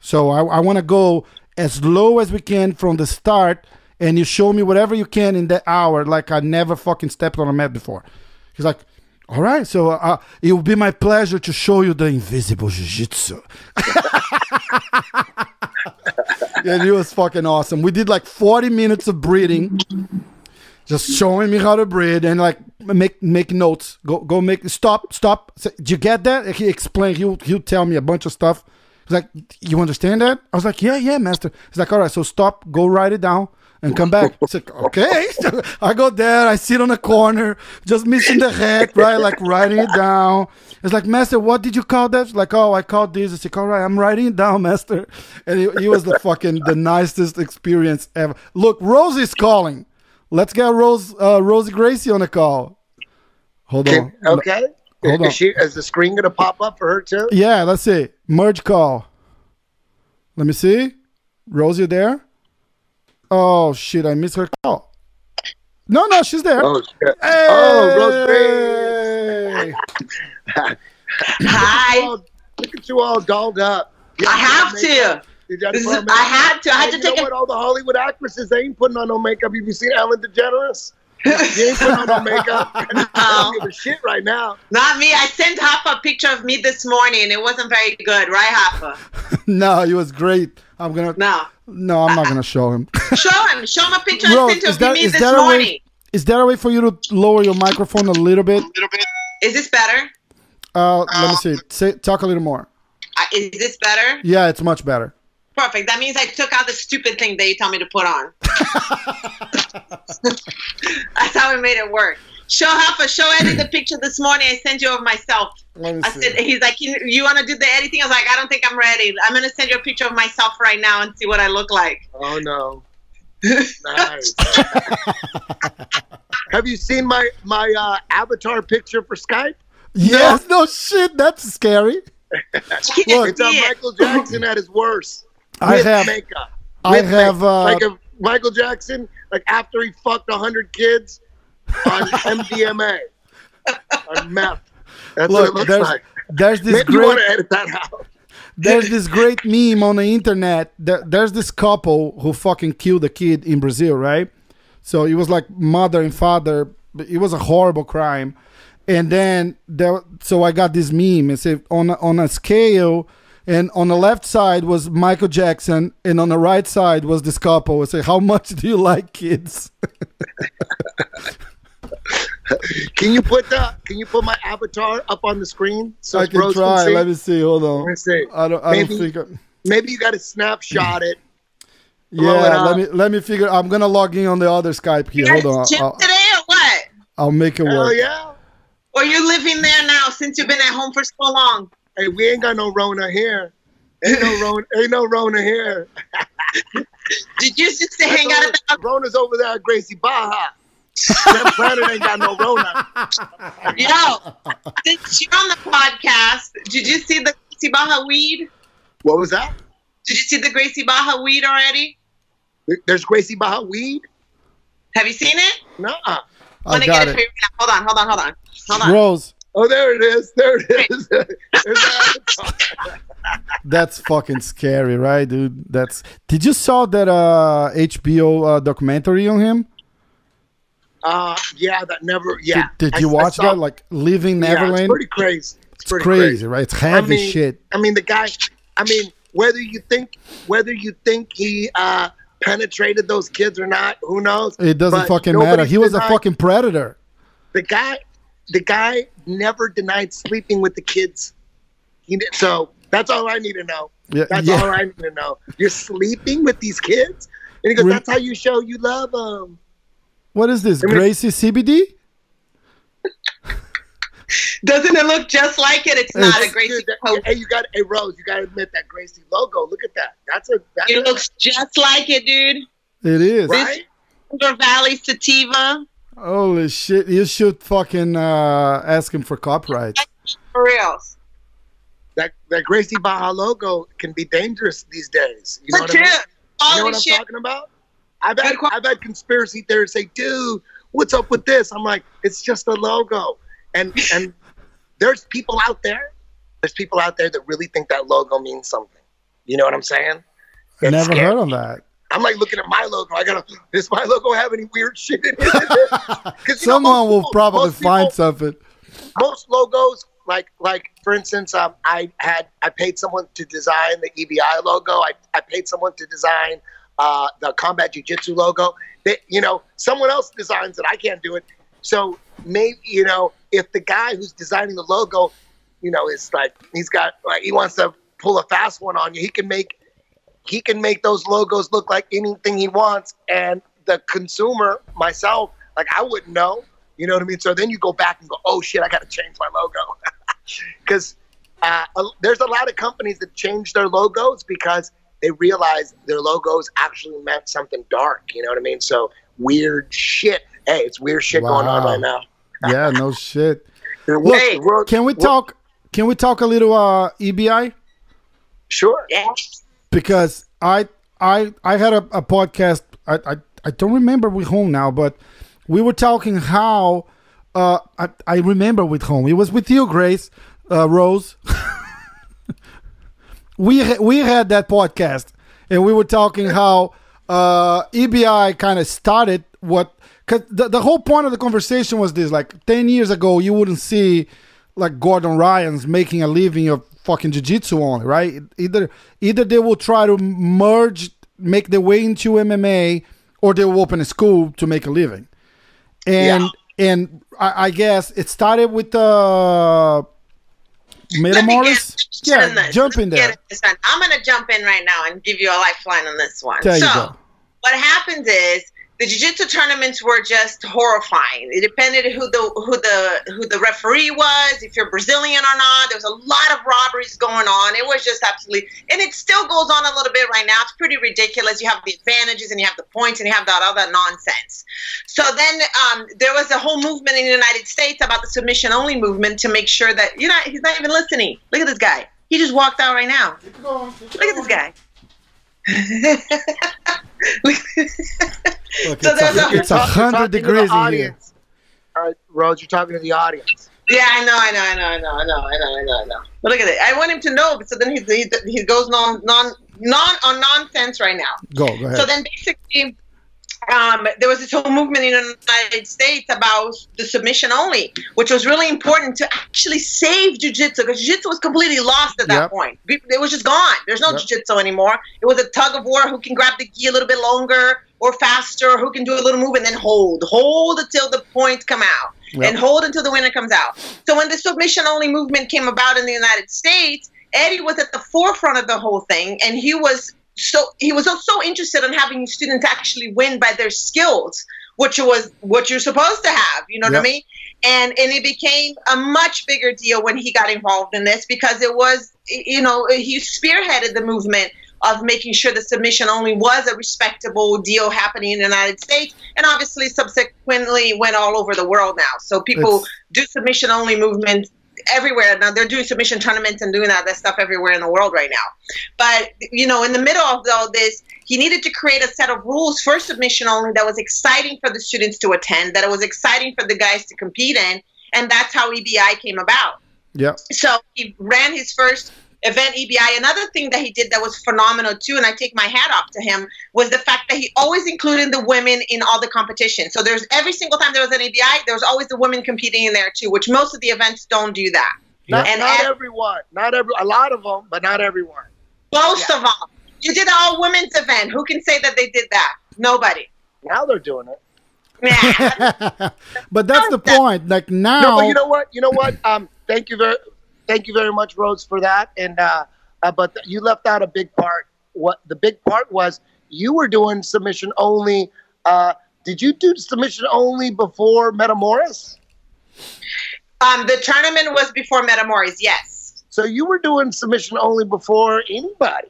So I, I want to go as low as we can from the start, and you show me whatever you can in that hour, like I never fucking stepped on a mat before. He's like, all right, so uh, it will be my pleasure to show you the invisible jiu-jitsu. and it was fucking awesome. We did like 40 minutes of breathing, just showing me how to breathe and like make make notes. Go go make stop stop. Say, Did you get that? He explained. He'll he'll tell me a bunch of stuff. He's like, you understand that? I was like, yeah, yeah, master. He's like, all right, so stop, go write it down. And come back. It's like, okay. So I go there, I sit on a corner, just missing the head, right? Like writing it down. It's like, Master, what did you call that? Like, oh, I called this. It's like, all right, I'm writing it down, Master. And he, he was the fucking the nicest experience ever. Look, Rosie's calling. Let's get Rose uh, Rosie Gracie on the call. Hold on. Okay. Hold is, on. she, is the screen gonna pop up for her too? Yeah, let's see. Merge call. Let me see. Rosie, there? Oh shit, I missed her call. No, no, she's there. Oh, shit. Oh, hey! Oh, Rosie. Hi. Oh, look at you all dolled up. You I have makeup. to. Did have This to is- put on makeup? I had to. I had And to you take know a- what? All the Hollywood actresses, they ain't putting on no makeup. Have you seen Ellen DeGeneres? She ain't putting on no makeup. I don't give a shit right now. Not me. I sent Hafa a picture of me this morning. It wasn't very good, right, Hafa? no, it was great. I'm gonna. No. No, I'm not gonna show him. Show him. Show him a picture I Rose, sent that, me is this that a morning. way? Is there a way for you to lower your microphone a little bit? A little bit. Is this better? Uh, let me see. Say, talk a little more. Uh, is this better? Yeah, it's much better. Perfect. That means I took out the stupid thing that you told me to put on. That's how we made it work. Show Hafa, show Eddie the picture this morning I sent you of myself. I said, he's like, you, you want to do the editing? I was like, I don't think I'm ready. I'm going to send you a picture of myself right now and see what I look like. Oh no. Nice. Have you seen my my uh, avatar picture for Skype? Yes, no shit. That's scary. Can't Look, It's on it. Michael Jackson at his worst. I with have- makeup. I have, makeup. uh, like a Michael Jackson, like after he fucked hundred kids on MDMA on meth. That's what it Look, looks there's like. there's this Maybe great want to edit that out. there's this great meme on the internet. There, there's this couple who fucking killed a kid in Brazil, right? So it was like mother and father. but It was a horrible crime. And then there, so I got this meme. It said on a, on a scale, and on the left side was Michael Jackson, and on the right side was this couple. It said, "How much do you like kids?" Can you put the Can you put my avatar up on the screen so I can Rose try. see? Let me see. Hold on. Let me see. I don't. I Maybe- don't think. I, Maybe you got to snapshot it. blow it yeah. Let me let me figure. I'm gonna log in on the other Skype here. Hold on. Gym I'll, today or what? I'll make it Hell work. yeah! Or you're living there now since you've been at home for so long? Hey, we ain't got no Rona here. Ain't no Rona. Ain't no Rona here. Did you just to hang out at the Rona's over there at Gracie Barra. That planet ain't got no Rona. Yo, since you're on the podcast, did you see the Gracie Barra weed? What was that? Did you see the Gracie Barra weed already? There's Gracie Barra weed? Have you seen it? Nuh-uh. I Wanna got get it. it. for you. Hold on, hold on, hold on. Hold on. Rose, Oh, there it is. There it is. That. that's fucking scary, right, dude? That's. Did you saw that uh HBO uh, documentary on him? Uh, yeah, that never. Yeah. Did, did you I watch saw- that? Like Living Yeah, Neverland? it's pretty crazy. It's, It's pretty crazy, right? It's heavy I mean, shit. I mean, the guy. I mean, whether you think whether you think he uh, penetrated those kids or not, who knows? It doesn't But fucking matter. He was a fucking predator. The guy, the guy never denied sleeping with the kids. He did, so that's all I need to know. Yeah, That's yeah. all I need to know. You're sleeping with these kids, and he goes, "That's how you show you love them." What is this? mean- Gracie CBD? Doesn't it look just like it? It's not a Gracie Dude, that- hey, you got, hey Rose, you got to admit that Gracie logo. Look at that. That's a that's It a, looks just like it, dude. It is. right. River Valley Sativa. Holy shit! You should fucking uh, ask him for copyright. For real. That that Gracie Barra logo can be dangerous these days. You know what I mean? you know what I'm shit. talking about? I've had I've had conspiracy theorists say, "Dude, what's up with this?" I'm like, "It's just a logo," and and there's people out there. There's people out there that really think that logo means something. You know what I'm saying? It's Never scary. heard of that. I'm like looking at my logo. I gotta. Does my logo have any weird shit in it? know, Someone most will people- probably most people- find something. most logos like like for instance um, i had i paid someone to design the ebi logo i, I paid someone to design uh, the combat jiu-jitsu logo. That you know someone else designs it. I can't do it. So maybe you know if the guy who's designing the logo you know is like he's got like he wants to pull a fast one on you he can make he can make those logos look like anything he wants. And the consumer myself like i wouldn't know. You know what I mean? So then you go back and go, oh shit, I got to change my logo. Because uh, there's a lot of companies that change their logos because they realize their logos actually meant something dark. You know what I mean? So weird shit. Hey, it's weird shit going on right now. Yeah, no shit. The Look, world- the world- Can we world- talk? Can we talk a little uh, EBI? Sure. Yeah. because I I I had a, a podcast. I, I I don't remember with whom now, but we were talking how uh, I I remember with whom it was with you, Grace uh, Rose. we ha- we had that podcast, and we were talking how uh, EBI kind of started what because the, the whole point of the conversation was this: like ten years ago, you wouldn't see like Gordon Ryan's making a living of fucking jiu-jitsu only, right? Either either they will try to merge, make their way into MMA, or they will open a school to make a living. And and I, I guess it started with uh Let me Metamoris. get- Yeah, jump in there. in this one. I'm going to jump in right now and give you a lifeline on this one. There you so, go. what happens is the jiu-jitsu tournaments were just horrifying. It depended who the who the who the referee was, if you're Brazilian or not. There was a lot of robberies going on. It was just absolutely, and it still goes on a little bit right now. It's pretty ridiculous. You have the advantages and you have the points and you have that other nonsense. So then um, there was a whole movement in the United States about the submission only movement to make sure that you know he's not even listening. Look at this guy. He just walked out right now. Look at this guy. Look, So it's there's a, a- it's a You're talk- hundred talking to the degrees in here. audience. All right, Rose, you're talking to the audience. Yeah, I know, I know, I know, I know, I know, I know, I know, I know. But look at it. I want him to know. So then he he, he goes non non non on nonsense right now. Go, go ahead. So then basically, um, there was this whole movement in the United States about the submission only, which was really important to actually save jiu-jitsu because jiu-jitsu was completely lost at that Yep. point. It was just gone. There's no Yep. jiu-jitsu anymore. It was a tug of war who can grab the gi a little bit longer or faster, who can do a little move and then hold. Hold until the points come out Yep. and hold until the winner comes out. So when the submission only movement came about in the United States, Eddie was at the forefront of the whole thing, and he was so he was so interested in having students actually win by their skills, which was what you're supposed to have. You know what I mean? And and it became a much bigger deal when he got involved in this because it was you know he spearheaded the movement of making sure the submission only was a respectable deal happening in the United States, and obviously subsequently went all over the world now. So people It's- do submission only movements everywhere now. They're doing submission tournaments and doing that, that stuff everywhere in the world right now. But you know, in the middle of all this, he needed to create a set of rules for submission only that was exciting for the students to attend, that it was exciting for the guys to compete in, and that's how EBI came about. yeah. So he ran his first event EBI. Another thing that he did that was phenomenal too, and I take my hat off to him, was the fact that he always included the women in all the competition. So there's every single time there was an EBI, there was always the women competing in there too, which most of the events don't do that. Not, And not Ed- everyone. Not every. A lot of them, but not everyone. Most Yeah. of them. You did an all women's event. Who can say that they did that? Nobody. Now they're doing it. Yeah. but that's the point. Like now, No, but you know what? You know what? Um, thank you very, thank you very much, Rose, for that. And uh, uh, but you left out a big part. What the big part was, you were doing submission only. Uh, did you do submission only before Metamoris? um, the tournament was before Metamoris, yes. So you were doing submission only before anybody,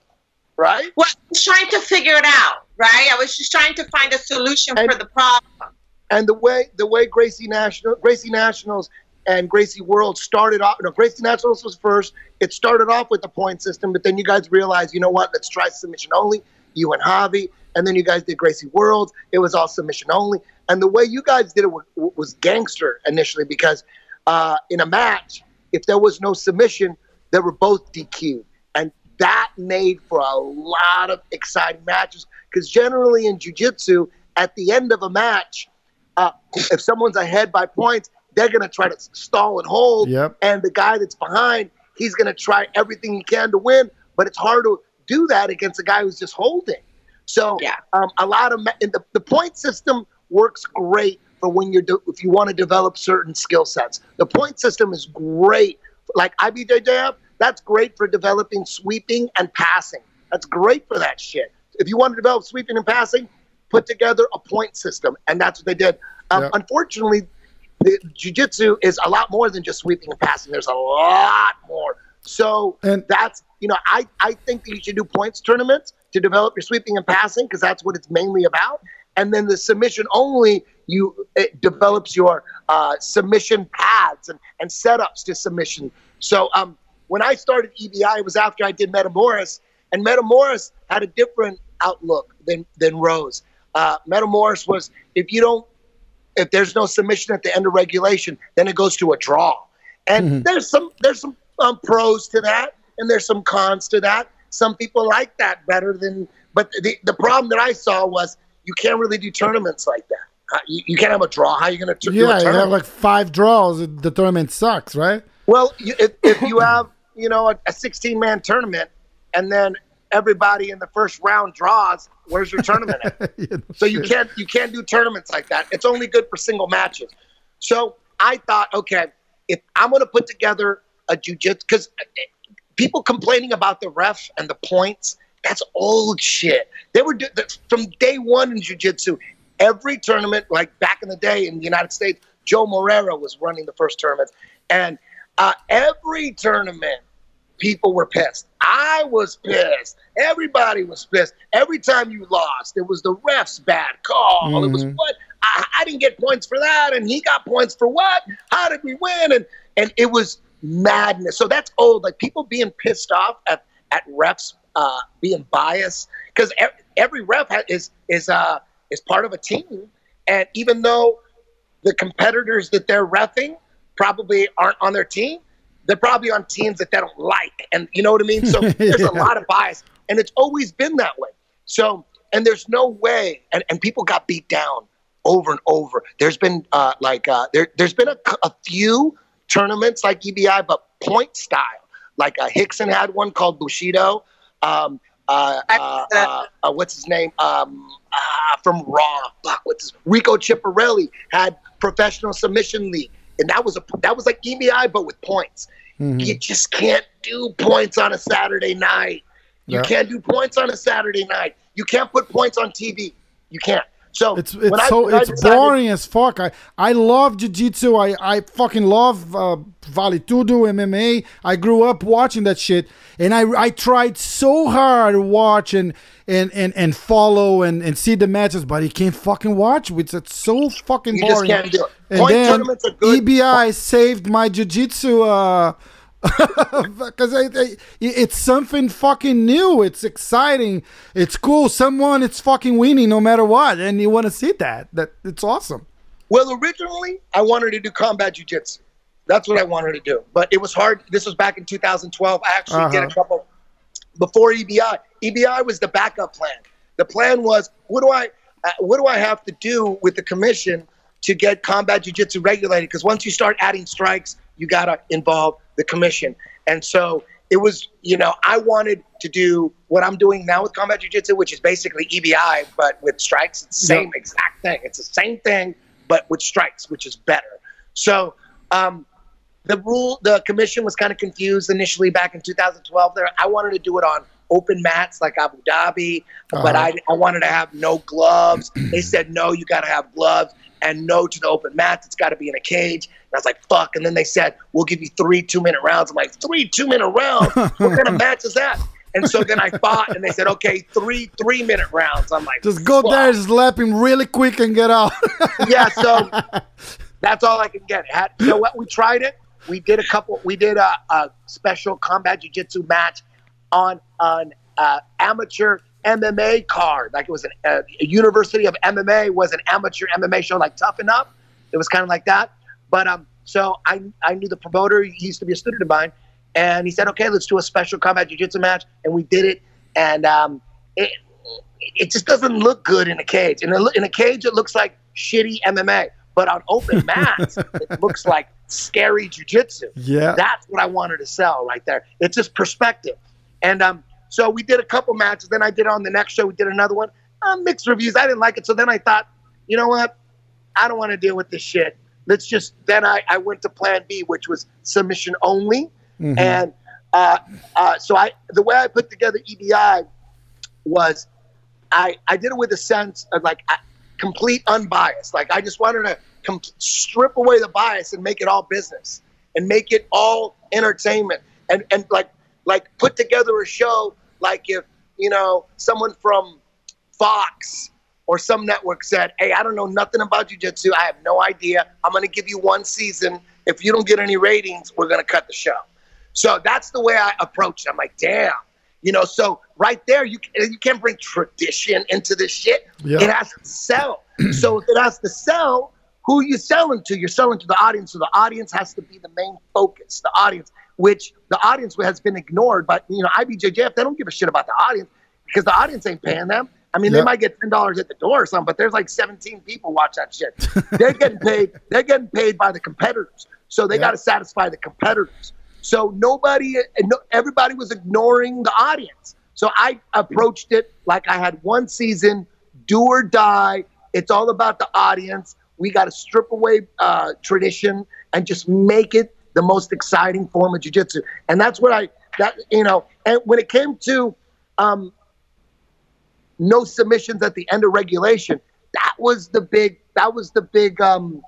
right? Well, I was trying to figure it out, right? I was just trying to find a solution And- for the problem. And the way the way Gracie National, Gracie Nationals, and Gracie World started off. No, Gracie Nationals was first. It started off with the point system, but then you guys realized, you know what? Let's try submission only. You and Javi, and then you guys did Gracie World. It was all submission only. And the way you guys did it was, was gangster initially because uh, in a match, if there was no submission, they were both DQ'd, and that made for a lot of exciting matches. Because generally in jiu-jitsu, at the end of a match, uh, if someone's ahead by points, they're going to try to stall and hold. Yep. And the guy that's behind, he's going to try everything he can to win. But it's hard to do that against a guy who's just holding. So Yeah. um, a lot of and the, the point system works great for when you're de- if you want to develop certain skill sets. The point system is great. Like IBJJF, that's great for developing sweeping and passing. That's great for that shit. If you want to develop sweeping and passing, put together a point system, and that's what they did. Um, Yeah. Unfortunately, the jiu-jitsu is a lot more than just sweeping and passing. There's a lot more. So And- that's you know I I think that you should do points tournaments to develop your sweeping and passing because that's what it's mainly about. And then the submission only you it develops your uh, submission pads and, and setups to submission. So um, when I started EBI, it was after I did Metamoris, and Metamoris had a different outlook than than Rose. Uh, Metamoris was if you don't if there's no submission at the end of regulation, then it goes to a draw. And there's some there's some um, pros to that, and there's some cons to that. Some people like that better than. But the the problem that I saw was you can't really do tournaments like that. Uh, you, you can't have a draw. How are you going to yeah, you have like five draws. The tournament sucks, right? Well, you, if, if you have you know a, a 16 man tournament, and then everybody in the first round draws, where's your tournament at? Know, So you can't you can't do tournaments like that. It's only good for single matches. So I thought, okay, if I'm going to put together a jujitsu, because people complaining about the ref and the points, that's old shit. They were do- from day one in jujitsu. Every tournament, like back in the day in the United States, Joe Moreira was running the first tournament, and uh, every tournament people were pissed. I was pissed. Everybody was pissed. Every time you lost, it was the ref's bad call. It was Mhm. what I, I didn't get points for that, and he got points for what? How did we win? And and it was madness. So that's old. Like people being pissed off at at refs uh, being biased because every ref ha- is is uh is part of a team, and even though the competitors that they're refing probably aren't on their team. They're probably on teams that they don't like, and you know what I mean. So there's Yeah. a lot of bias, and it's always been that way. So and there's no way, and, and people got beat down over and over. There's been uh, like uh, there there's been a, c- a few tournaments like EBI, but point style. Like uh, Rickson had one called Bushido. Um, uh, uh, uh, uh, what's his name? Um, uh, from Raw. Fuck, what's his? Rico Chiapparelli had Professional Submission League, and that was a that was like EBI but with points. Mhm. You just can't do points on a Saturday night. You Yeah. can't do points on a Saturday night. You can't put points on TV. You can't. So It's it's I- so I it's decided- boring as fuck. I I love jiu-jitsu. I I fucking love uh, Vale Tudo MMA. I grew up watching that shit, and I I tried so hard to watch and and and, follow and, and see the matches, but you can't fucking watch. It's, it's so fucking You just boring. can't do it. And Point then good. EBI saved my jiu-jitsu. Uh, because I, I, it's something fucking new. It's exciting. It's cool. Someone it's fucking winning no matter what, and you want to see that. That it's awesome. Well, originally I wanted to do combat jujitsu. That's what I wanted to do, but it was hard. This was back in 2012. I actually did a Uh-huh. couple before EBI. EBI was the backup plan. The plan was, what do I, uh, what do I have to do with the commission to get combat jujitsu regulated? Because once you start adding strikes, you gotta involve the commission. And so it was, you know, I wanted to do what I'm doing now with combat jujitsu, which is basically EBI, but with strikes. It's the same Yeah. exact thing. It's the same thing, but with strikes, which is better. So um, the rule, the commission was kind of confused initially back in 2012. There, I wanted to do it on open mats like Abu Dhabi, but Uh-huh. I, I wanted to have no gloves. they said no, you got to have gloves, and no to the open mats. It's got to be in a cage. And I was like, fuck. And then they said we'll give you three two minute rounds. I'm like, three two minute rounds? what kind of match is that? And so then I fought, and they said, okay, three three minute rounds. I'm like, Just go fuck. there, slap him really quick, and get out. yeah, so that's all I can get. Had, you know what? We tried it. We did a couple. We did a, a special combat jiu-jitsu match on an uh, amateur MMA card. Like it was an, uh, a University of MMA was an amateur MMA show, like Tough Enough. It was kind of like that. But um, so I I knew the promoter. He used to be a student of mine, and he said, "Okay, let's do a special combat jiu-jitsu match." And we did it, and um, it it just doesn't look good in a cage. In a, in a cage, it looks like shitty MMA, but on open mats, it looks like scary jujitsu. yeah. That's what I wanted to sell right there. It's just perspective. And um, so we did a couple matches. Then I did on the next show. We did another one. Uh, mixed reviews. I didn't like it. So then I thought, you know what? I don't want to deal with this shit. Let's just. Then I, I went to Plan B, which was submission only. Mhm. And uh, uh, so I, the way I put together EBI was, I I did it with a sense of like I, complete unbiased. Like I just wanted to com- strip away the bias and make it all business and make it all entertainment and and like like put together a show like if you know someone from Fox or some network said, "Hey, I don't know nothing about jujitsu. I have no idea. I'm going to give you one season. If you don't get any ratings, we're going to cut the show." So that's the way I approach it. I'm like, "Damn." You know, so right there, you you can't bring tradition into this shit. Yeah. It has to sell. so if it has to sell, who are you selling to? You're selling to the audience. So the audience has to be the main focus. The audience, which the audience has been ignored. But you know, IBJJF, they don't give a shit about the audience because the audience ain't paying them. I mean, Yeah. they might get ten dollars at the door or something, but there's like 17 people watch that shit. they're getting paid. They're getting paid by the competitors, so they Yeah. got to satisfy the competitors. So nobody, no- everybody was ignoring the audience. So I approached it like I had one season, do or die. It's all about the audience. We got to strip away uh, tradition and just make it the most exciting form of jujitsu. And that's what I, that you know. And when it came to um, no submissions at the end of regulation, that was the big, that was the big um,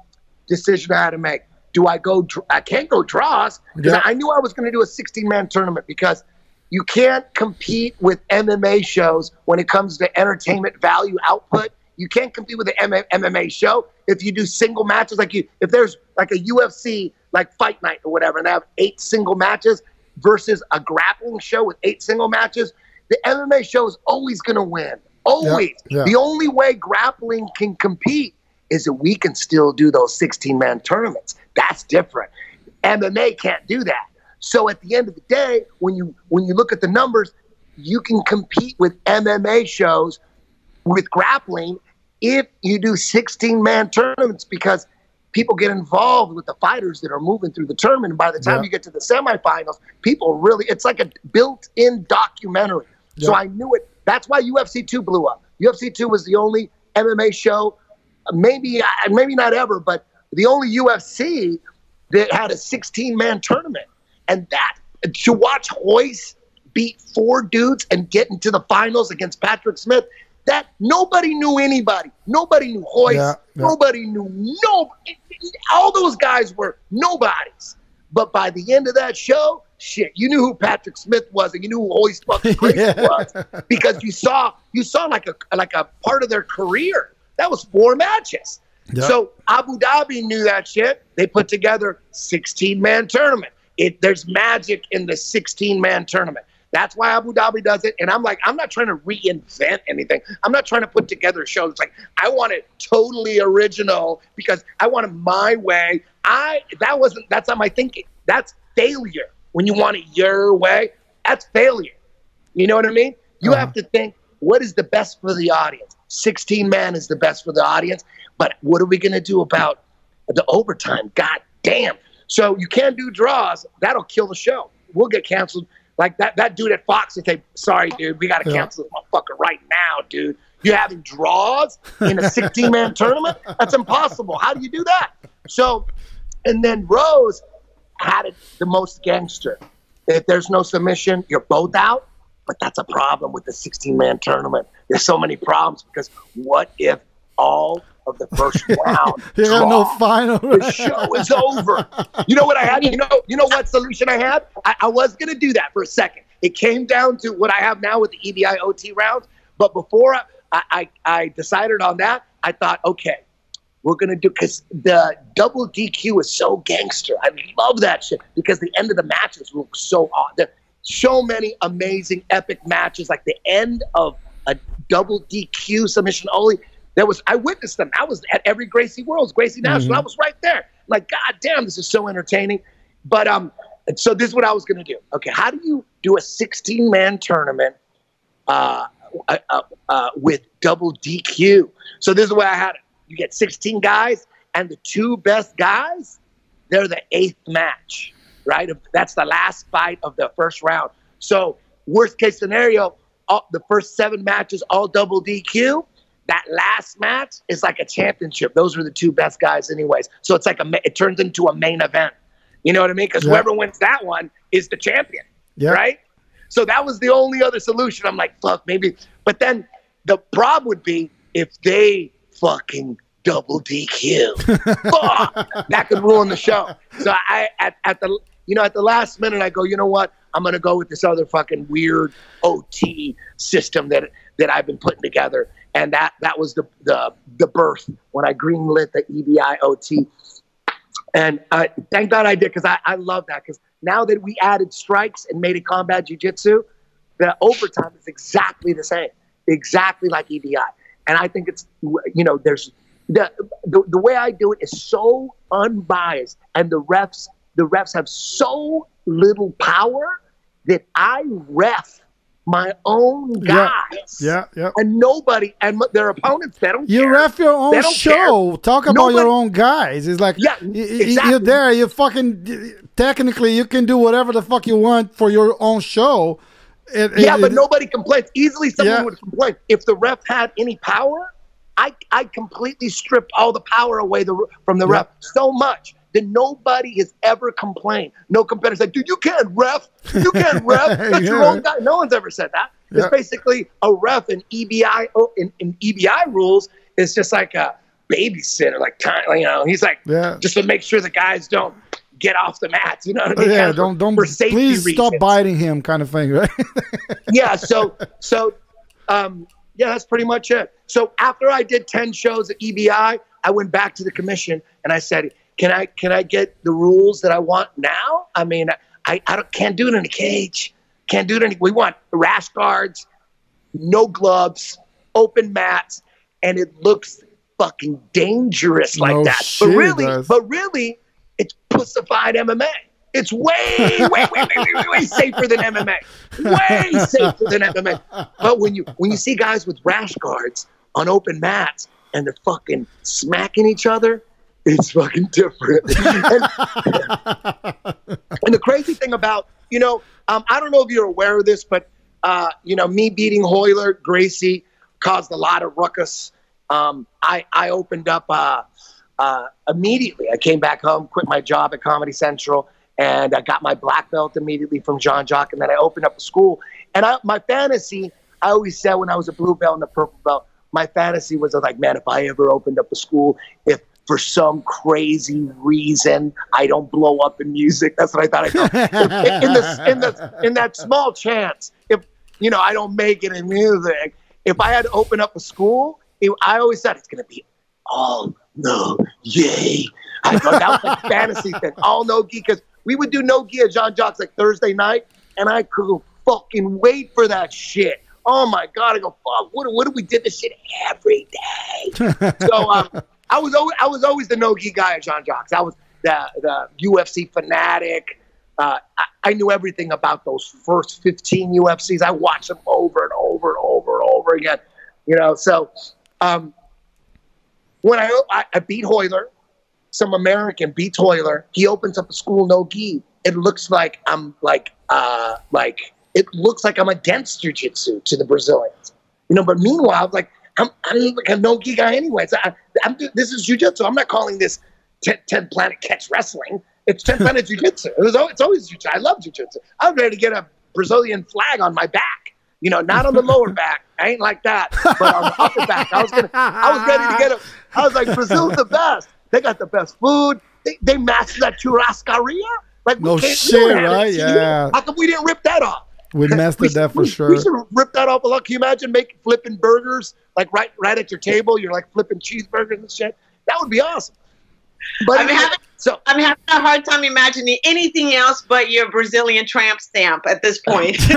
decision I had to make. Do I go? I can't go draws because Yeah. I knew I was going to do a 16 man tournament because you can't compete with MMA shows when it comes to entertainment value output. You can't compete with an M- MMA show if you do single matches. Like you, if there's like a UFC like Fight Night or whatever, and they have eight single matches versus a grappling show with eight single matches, the MMA show is always going to win. Always. yeah. The only way grappling can compete is that we can still do those 16 man tournaments. That's different. MMA can't do that. So at the end of the day, when you when you look at the numbers, you can compete with MMA shows with grappling if you do 16 man tournaments because people get involved with the fighters that are moving through the tournament. And by the time Yeah. you get to the semifinals, people really, it's like a built in documentary. So I knew it. That's why UFC 2 blew up. UFC 2 was the only MMA show, maybe, uh, maybe not ever, but the only UFC that had a 16 man tournament. And that, to watch Royce beat four dudes and get into the finals against Patrick Smith, that nobody knew anybody. Nobody knew Royce. Yeah, yeah. Nobody knew no. All those guys were nobodies. But by the end of that show, shit, you knew who Patrick Smith was, and you knew who Royce fucking Gracie Yeah. was because you saw you saw like a like a part of their career. That was four matches. So Abu Dhabi knew that shit. They put together 16 man tournament. It there's magic in the 16 man tournament. That's why Abu Dhabi does it. And I'm like, I'm not trying to reinvent anything. I'm not trying to put together shows. It's like I want it totally original because I want it my way. I that wasn't that's not my thinking. That's failure. When you want it your way, that's failure. You know what I mean? You Uh-huh. have to think what is the best for the audience. 16 man is the best for the audience, but what are we going to do about the overtime? God damn. So you can't do draws. That'll kill the show. We'll get canceled. Like that that dude at Fox would say, "Sorry, dude, we got to Yeah. cancel this motherfucker right now, dude. You're having draws in a 16 man tournament? That's impossible. How do you do that?" So, and then Rose had it the most gangster. If there's no submission, you're both out. But that's a problem with the 16 man tournament. There's so many problems because what if all of the first round You have no final. the show is over. You know what I had? You know, you know what solution I had? I, I was gonna do that for a second. It came down to what I have now with the EBI OT rounds. But before I, I, I decided on that, I thought, okay, we're gonna do because the double DQ is so gangster. I love that shit because the end of the matches look so odd. There so many amazing epic matches, like the end of a double DQ submission only. There was I witnessed them. I was at every Gracie Worlds, Gracie National. I was right there. Like, God damn, this is so entertaining. But um, so this is what I was gonna do. Okay, how do you do a 16 man tournament uh, uh, uh, uh, with double DQ? So this is the way I had it. You get 16 guys, and the two best guys, they're the eighth match, right? That's the last fight of the first round. So worst case scenario, all, the first seven matches all double DQ. That last match is like a championship. Those are the two best guys, anyways. So it's like a it turns into a main event. You know what I mean? Because Yeah. whoever wins that one is the champion, Yeah. right? So that was the only other solution. I'm like, fuck, maybe. But then the problem would be if they fucking double DQ. fuck, that could ruin the show. So I at, at the you know at the last minute I go, you know what? I'm gonna go with this other fucking weird OT system that that I've been putting together, and that that was the the the birth when I greenlit the E EBI OT. And uh, thank God I did because I, I love that because now that we added strikes and made it combat jujitsu, the overtime is exactly the same, exactly like EBI. And I think it's you know there's the the, the way I do it is so unbiased, and the refs the refs have so little power that I ref my own guys. Yeah, yeah. And nobody and their opponents they don't You care. ref your own show. Talk about your own guys. It's like Yeah, exactly. you're there. You're fucking technically you can do whatever the fuck you want for your own show. It- Yeah, it- but it- nobody complains. Easily someone Yeah. would complain. If the ref had any power, I I completely stripped all the power away the, from the Yeah. ref so much that nobody has ever complained. No competitor's like, dude, you can't ref. You can't ref. That's your own guy. No one's ever said that. It's Yeah. basically a ref in EBI oh, in, in EBI rules. It's just like a babysitter, like you know. He's like Yeah. just to make sure the guys don't get off the mats. You know what I mean? yeah, Kind of don't for- don't for safety please stop biting him, kind of thing, right? yeah so so um yeah that's pretty much it so after i did 10 shows at ebi i went back to the commission and i said can i can i get the rules that i want now i mean i, I don't, can't do it in a cage can't do it in we want rash guards no gloves open mats and it looks fucking dangerous like No that. shit, but really, but really, it's pussified MMA. It's way, way, way, way, way, way, way safer than MMA. Way safer than MMA. But when you when you see guys with rash guards on open mats and they're fucking smacking each other, it's fucking different. and, and the crazy thing about, you know, um, I don't know if you're aware of this, but, uh, you know, me beating Royler, Gracie caused a lot of ruckus. Um, I, I opened up uh, uh, immediately. I came back home, quit my job at Comedy Central, and I got my black belt immediately from Jean Jacques. And then I opened up a school. And I, my fantasy, I always said when I was a blue belt and a purple belt, my fantasy was like, man, if I ever opened up a school, if for some crazy reason I don't blow up in music, that's what I thought. I thought if, in in the in that small chance, if you know I don't make it in music, if I had to open up a school, it, I always said it's gonna be all no yay. I thought that was like fantasy thing, all no gi because we would do no gi at Jean Jacques's like Thursday night, and I could fucking wait for that shit. Oh my god! I go fuck. What? What if we did this shit every day? so um, I was always I was always the no gi guy at Jean Jacques's. I was the the UFC fanatic. Uh, I, I knew everything about those first 15 UFCs. I watched them over and over and over and over again. You know, so um, when I, I I beat Royler, some American beats Royler. He opens up a school no gi. It looks like I'm like uh like it looks like I'm against jujitsu to the Brazilians. You know, but meanwhile, like I'm I'm like a no gi guy anyway. So I, I'm this is jujitsu. I'm not calling this 10, 10 planet catch wrestling. It's 10 planet jujitsu. It was, it's always jujitsu. I love jujitsu. I'm ready to get a Brazilian flag on my back. You know, not on the lower back. I ain't like that, but on the upper back. I was gonna. I was ready to get a. I was like, Brazil's the best. They got the best food. They, they mastered that churrascaria. Like No shit, don't have it right? Yeah. How come we didn't rip that off? We mastered that for we, sure. We should rip that off a lot. Can you imagine making flipping burgers like right right at your table? You're like flipping cheeseburgers and shit. That would be awesome. But I'm having- so I'm having a hard time imagining anything else but your Brazilian tramp stamp at this point. so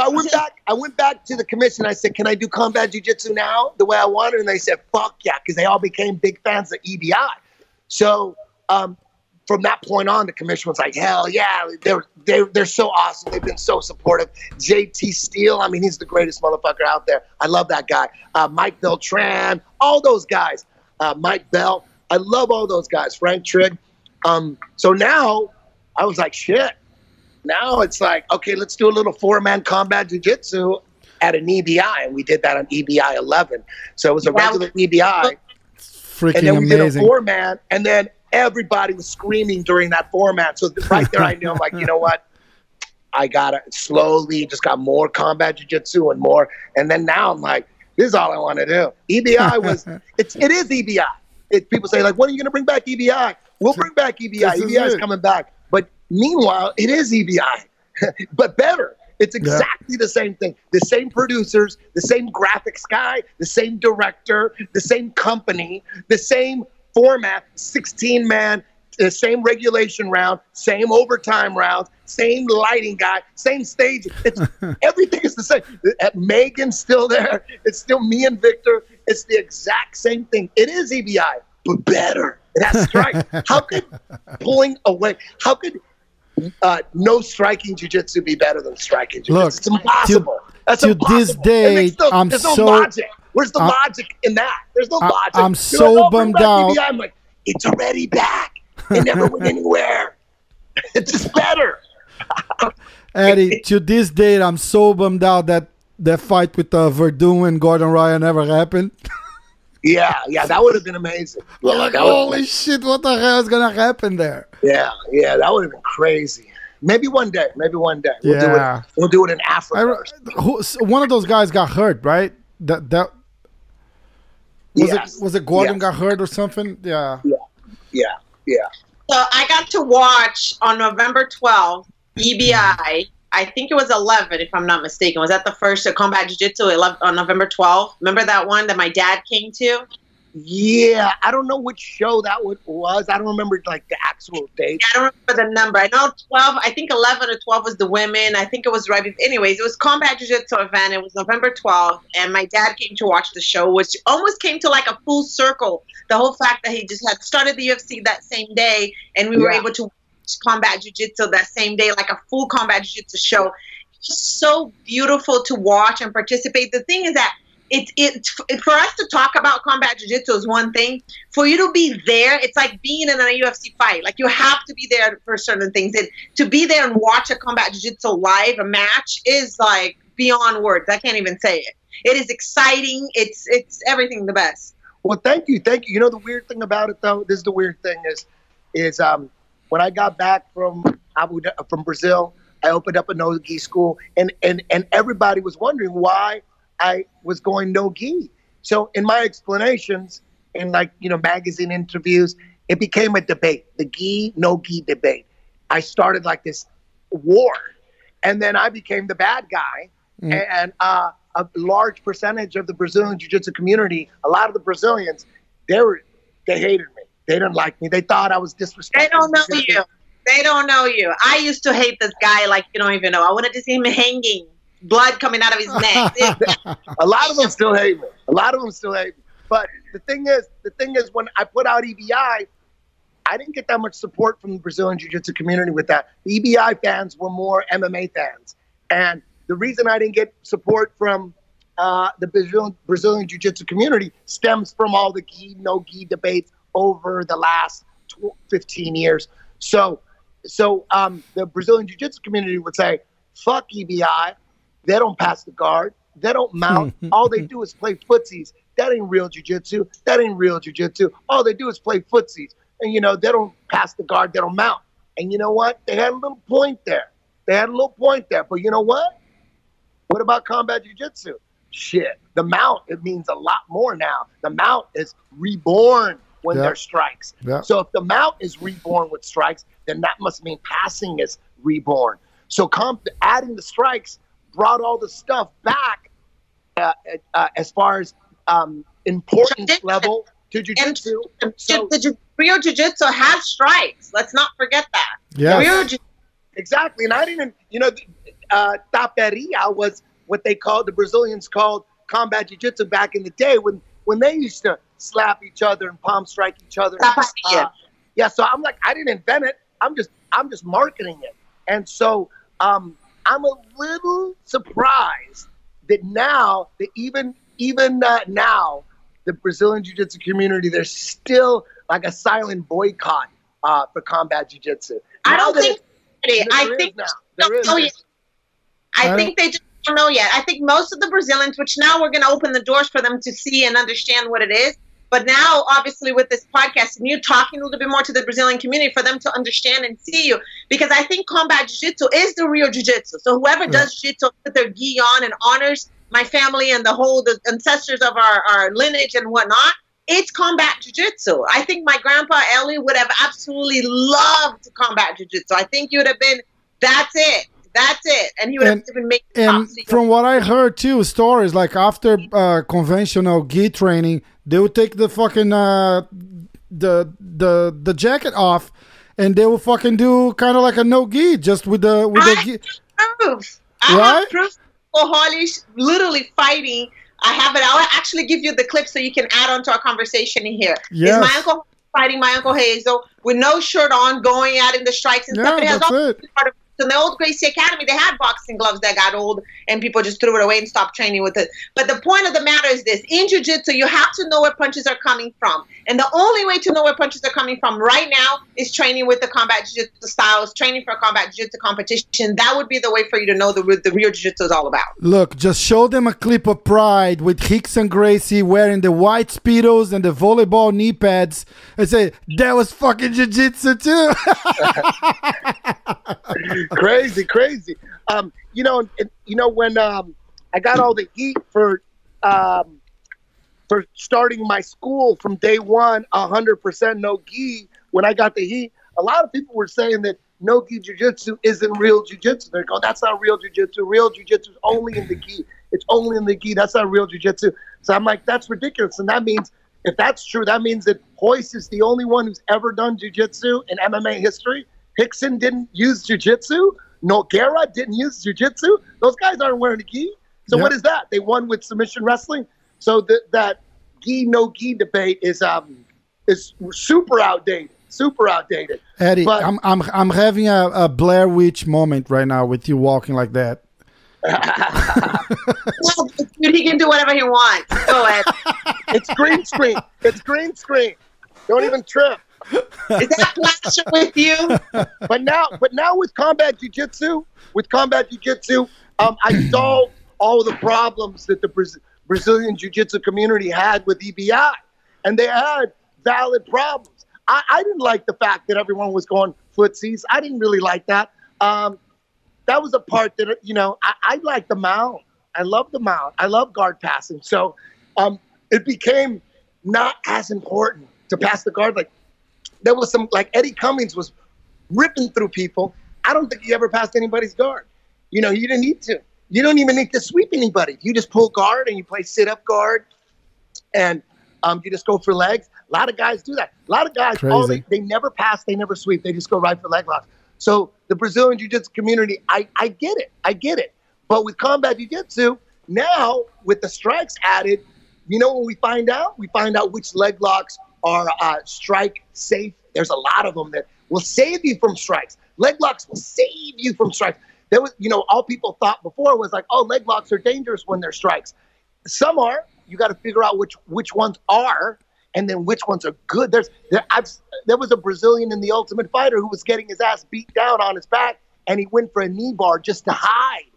I went back. I went back to the commission. I said, "Can I do combat jujitsu now the way I wanted?" And they said, "Fuck yeah," because they all became big fans of EBI. So um, from that point on, the commission was like, "Hell yeah!" They're they're they're so awesome. They've been so supportive. JT Steele, I mean, he's the greatest motherfucker out there. I love that guy. Uh, Mike Beltran, all those guys. Uh, Mike Bell, I love all those guys. Frank Trigg. Um, so now I was like, shit. Now it's like, okay, let's do a little four man combat jujitsu at an EBI. And we did that on EBI 11. So it was a Wow. regular EBI. Freaking And then we did a four man. And then everybody was screaming during that format. So right there, I knew, I'm like, you know what? I got to slowly just got more combat jujitsu and more. And then now I'm like, this is all I want to do. EBI was, it's, it is EBI. It, people say, like, when are you going to bring back EBI? We'll bring back EBI. This EBI is it. coming back. But meanwhile, it is EBI, but better. It's exactly the same thing. The same producers, the same graphics guy, the same director, the same company, the same format, 16 man, the same regulation round, same overtime rounds, same lighting guy, same stage. It's everything is the same. Uh, Megan's still there. It's still me and Victor. It's the exact same thing. It is EBI, but better. It has strike. How could pulling away? How could uh, no striking jujitsu be better than striking jujitsu? Look, it's impossible. That's to impossible. this day, I'm no so- logic. Where's the I'm- logic in that? There's no I- logic. I'm You're so like, "Oh, bummed out." EBI." I'm like, it's already back. It never went anywhere. It's just better. Eddie, to this date, I'm so bummed out that that fight with uh, Verdun and Gordon Ryan never happened. Yeah, yeah, that would have been amazing. We're like, holy shit, what the hell is gonna happen there? yeah, yeah, that would have been crazy. Maybe one day. Maybe one day. We'll Yeah. do it. We'll do it in Africa. re- who, one of those guys got hurt, right? That that was Yes. it. Was it Gordon Yes. got hurt or something? Yeah. Yeah, yeah. So I got to watch on November 12th, EBI. I think it was 11, if I'm not mistaken. Was that the first Combat Jiu Jitsu on November 12th? Remember that one that my dad came to? Yeah, I don't know which show that was. I don't remember like the actual date. I don't remember the number. I know 12, I think 11 or 12 was the women. I think it was right. before- Anyways, it was Combat Jiu Jitsu event. It was November 12th, and my dad came to watch the show, which almost came to like a full circle. The whole fact that he just had started the UFC that same day, and we were Yeah. able to watch Combat Jiu Jitsu that same day, like a full Combat Jiu Jitsu show. It was so beautiful to watch and participate. The thing is that it's it for us to talk about combat jiu-jitsu is one thing. For you to be there it's like being in a ufc fight. Like you have to be there for certain things. And to be there and watch a combat jiu-jitsu live a match is like beyond words. I can't even say it. It is exciting. It's it's everything the best. Well, thank you, thank you. You know the weird thing about it though, this is the weird thing is, is um, when I got back from Abu from Brazil, I opened up a no gi school, and and and everybody was wondering why I was going no gi. So in my explanations, in like you know magazine interviews, it became a debate, the gi no gi debate. I started like this war, and then I became the bad guy, and uh, a large percentage of the Brazilian jiu-jitsu community, a lot of the Brazilians, they were they hated me. They didn't like me. They thought I was disrespectful. they don't know you they don't know you i used to hate this guy like you don't even know i wanted to see him hanging blood coming out of his neck A lot of them still hate me. A lot of them still hate me. But the thing is, the thing is, when I put out EBI, I didn't get that much support from the Brazilian Jiu-Jitsu community with that. The EBI fans were more MMA fans, and the reason I didn't get support from uh, the Brazilian, Brazilian Jiu-Jitsu community stems from all the gi no gi debates over the last tw- 15 years. So, so um, the Brazilian Jiu-Jitsu community would say, "Fuck EBI." They don't pass the guard. They don't mount. All they do is play footsies. That ain't real jujitsu. That ain't real jujitsu. All they do is play footsies. And, you know, they don't pass the guard. They don't mount. And you know what? They had a little point there. They had a little point there. But you know what? What about combat jujitsu? Shit. The mount, it means a lot more now. The mount is reborn when Yeah. there's strikes. Yeah. So if the mount is reborn with strikes, then that must mean passing is reborn. So comp- adding the strikes brought all the stuff back uh, uh, as far as um, importance Tradition. level to jujitsu. So the Jiu- Rio Jiu Jitsu has strikes. Let's not forget that. Yeah. Rio Jiu- exactly, and I didn't, you know, uh, taperia was what they called the Brazilians called combat jiu-jitsu back in the day when when they used to slap each other and palm strike each other. Taperia. Uh, yeah, so I'm like, I didn't invent it. I'm just, I'm just marketing it. And so, um, I'm a little surprised that now, that even, even uh, now, the Brazilian Jiu-Jitsu community, there's still like a silent boycott uh, for combat Jiu-Jitsu. I don't think. it- I think now. There is. know yet. I I think they just don't know yet. I think most of the Brazilians, which now we're going to open the doors for them to see and understand what it is. But now, obviously, with this podcast and you talking a little bit more to the Brazilian community for them to understand and see you, because I think combat jiu-jitsu is the real jiu-jitsu. So whoever does jiu-jitsu with their gi on and honors my family and the whole the ancestors of our, our lineage and whatnot, it's combat jiu-jitsu. I think my grandpa Helio would have absolutely loved combat jiu-jitsu. I think you would have been, that's it. That's it. And he would And- have been making And from what I heard too, stories like after uh, conventional gi training, they would take the fucking uh, the the the jacket off, and they will fucking do kind of like a no gi, just with the with the I- gi. proof. I Right? have proof for Holly's literally fighting. I have it. I'll actually give you the clip so you can add on to our conversation in here. Is Yes. my uncle fighting my uncle Hazel with no shirt on, going out in the strikes and Yeah, stuff. It has that's all it. part of in the old Gracie Academy, they had boxing gloves that got old and people just threw it away and stopped training with it. But the point of the matter is this in jiu jitsu, you have to know where punches are coming from. And the only way to know where punches are coming from right now is training with the combat jiu jitsu styles, training for a combat jiu jitsu competition. That would be the way for you to know the, the real jiu jitsu is all about. Look, just show them a clip of Pride with Rickson Gracie wearing the white speedos and the volleyball knee pads, and say that was fucking jiu-jitsu too. crazy, crazy. Um, you know, you know when um, I got all the heat for um, for starting my school from day one, hundred percent no gi. When I got the heat, a lot of people were saying that no gi jujitsu isn't real jujitsu. They're going, that's not real jujitsu. Real jujitsu is only in the gi. It's only in the gi. That's not real jujitsu. So I'm like, that's ridiculous, and that means if that's true, that means that Royce is the only one who's ever done jujitsu in MMA history. Rickson didn't use jujitsu. Nogueira didn't use jujitsu. Those guys aren't wearing a gi. So Yep. what is that? They won with submission wrestling. So that that gi no gi debate is um is super outdated. Super outdated. Eddie, But- I'm I'm I'm having a, a Blair Witch moment right now with you walking like that. Well, dude, he can do whatever he wants. Go ahead. It's green screen. It's green screen. Don't even trip. Is that plaster with you? But now, but now with combat jujitsu, with combat jujitsu, um, I solved all the problems that the Braz- Brazilian jiu-jitsu community had with EBI, and they had valid problems. I, I didn't like the fact that everyone was going footsies. I didn't really like that. Um, that was a part that you know I, I like the mount. I love the mount. I love guard passing. So um, it became not as important to pass the guard. Like there was some like Eddie Cummings was ripping through people. I don't think he ever passed anybody's guard. You know, you didn't need to. You don't even need to sweep anybody. You just pull guard and you play sit up guard, and um, you just go for legs. A lot of guys do that. A lot of guys, all they, they never pass, they never sweep. They just go right for leg locks. So the Brazilian Jiu-Jitsu community, I, I get it. I get it. But with combat Jiu-Jitsu, now with the strikes added, you know when we find out? We find out which leg locks are uh, strike safe. There's a lot of them that will save you from strikes. Leg locks will save you from strikes. There was, you know, all people thought before was like, oh, leg locks are dangerous when they're strikes. Some are. You got to figure out which which ones are, and then which ones are good. There's there, I've, there was a Brazilian in the Ultimate Fighter who was getting his ass beat down on his back, and he went for a knee bar just to hide.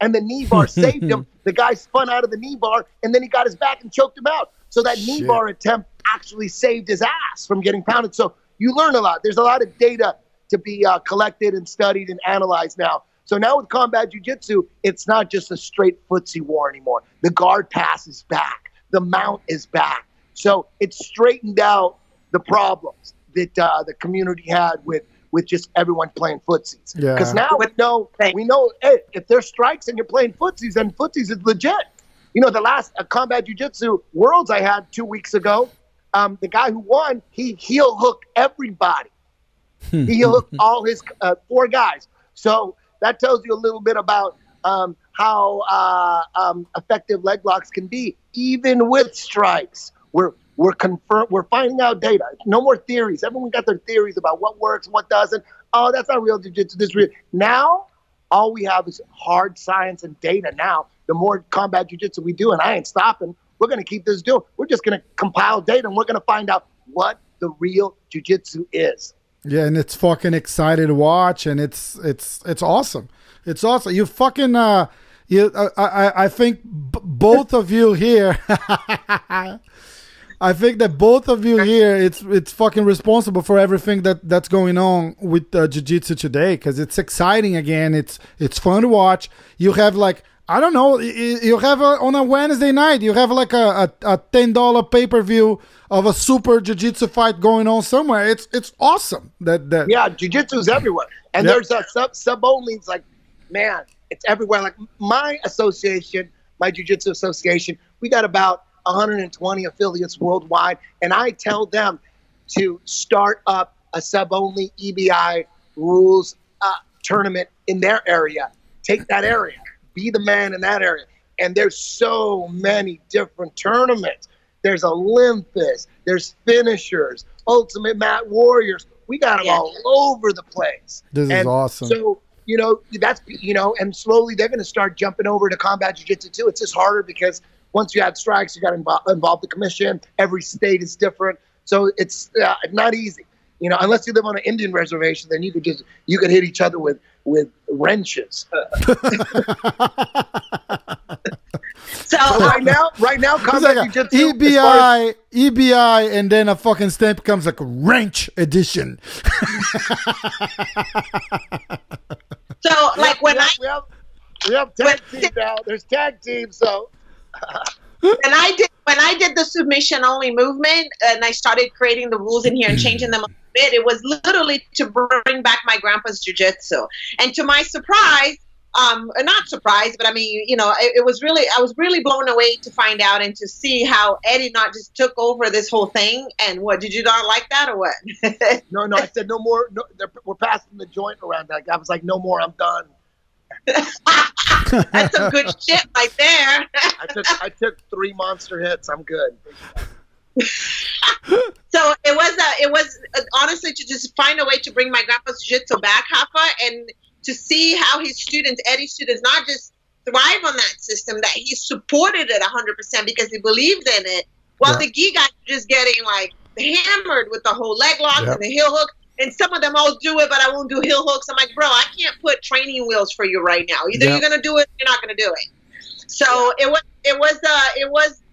And the knee bar saved him. The guy spun out of the knee bar, and then he got his back and choked him out. So that knee bar attempt actually saved his ass from getting pounded. So you learn a lot. There's a lot of data to be uh, collected and studied and analyzed now. So now with combat jujitsu, it's not just a straight footsie war anymore. The guard pass is back. The mount is back. So it's straightened out the problems that uh, the community had with with just everyone playing footsies. Yeah. Because now we know we know hey, if there's strikes and you're playing footsies, then footsies is legit. You know, the last uh, combat jujitsu worlds I had two weeks ago, um, the guy who won, he heel hooked everybody. he heel hooked all his uh, four guys. So that tells you a little bit about um, how uh, um, effective leg locks can be, even with strikes. We're we're confirm we're finding out data. No more theories. Everyone got their theories about what works and what doesn't. Oh, that's not real jiu-jitsu. This is real. Now, all we have is hard science and data. Now, the more combat jiu-jitsu we do, and I ain't stopping. We're going to keep this doing. We're just going to compile data, and we're going to find out what the real jiu-jitsu is. Yeah, and it's fucking excited to watch, and it's it's it's awesome. It's awesome. You fucking uh, you I I, I think b- both of you here. I think that both of you here, it's it's fucking responsible for everything that that's going on with uh, jiu-jitsu today because it's exciting again. It's it's fun to watch. You have like I don't know. You have a, on a Wednesday night. You have like a, a, a ten dollar pay per view of a super jiu-jitsu fight going on somewhere. It's it's awesome. That that Yeah, jujitsu's everywhere, and Yep. there's a sub sub only. It's like, man, it's everywhere. Like my association, my jujitsu association, we got about 120 affiliates worldwide, and I tell them to start up a sub only EBI rules uh, tournament in their area. Take that area, be the man in that area, and there's so many different tournaments. There's Olympus, there's finishers, Ultimate Mat Warriors. We got them Yeah. all over the place. This is awesome. So you know that's you know, and slowly they're going to start jumping over to combat jiu-jitsu too. It's just harder because once you add strikes, you got to involve, involve the commission. Every state is different, so it's uh, not easy. You know, unless you live on an Indian reservation, then you could just you could hit each other with with wrenches. So right um, now, right now, It's combat like a jiu-jitsu. as as- EBI, EBI, and then a fucking stamp comes like a wrench edition. so like when we I have, we have, we have tag When- teams now. There's tag teams, so when I did when I did the submission only movement and I started creating the rules in here and changing them a bit, it was literally to bring back my grandpa's jujitsu. And to my surprise, um, not surprised, but I mean, you know, it, it, was really, I was really blown away to find out and to see how Eddie not just took over this whole thing. And what did you not like that or what? no, no, I said no more. No, we're passing the joint around. Like I was like, no more. I'm done. That's some good shit right there. I took I took three monster hits. I'm good. So it was uh, it was uh, honestly to just find a way to bring my grandpa's jiu-jitsu back, Rafa, and to see how his students, Eddie's students, not just thrive on that system, that he supported it 100% because he believed in it, while yeah. the gi guys are just getting like hammered with the whole leg lock and the heel hook. And some of them all do it, but I won't do heel hooks. I'm like, bro, I can't put training wheels for you right now. Either you're gonna do it, or you're not gonna do it. So it was, it was, uh, it was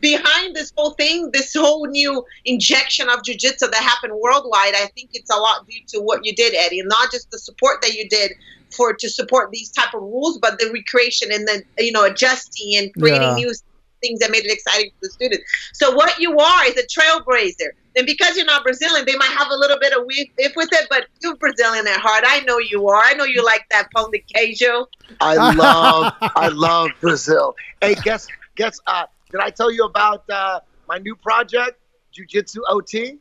behind this whole thing, this whole new injection of jujitsu that happened worldwide, I think it's a lot due to what you did, Eddie, and not just the support that you did for to support these type of rules, but the recreation and the you know adjusting and creating yeah. new things that made it exciting for the students. So what you are is a trailblazer. And because you're not Brazilian, they might have a little bit of if with it, but you're Brazilian at heart. I know you are. I know you like that pão de queijo. I love, I love Brazil. Hey, guess, guess, uh, did I tell you about uh, my new project, Jiu Jitsu OT?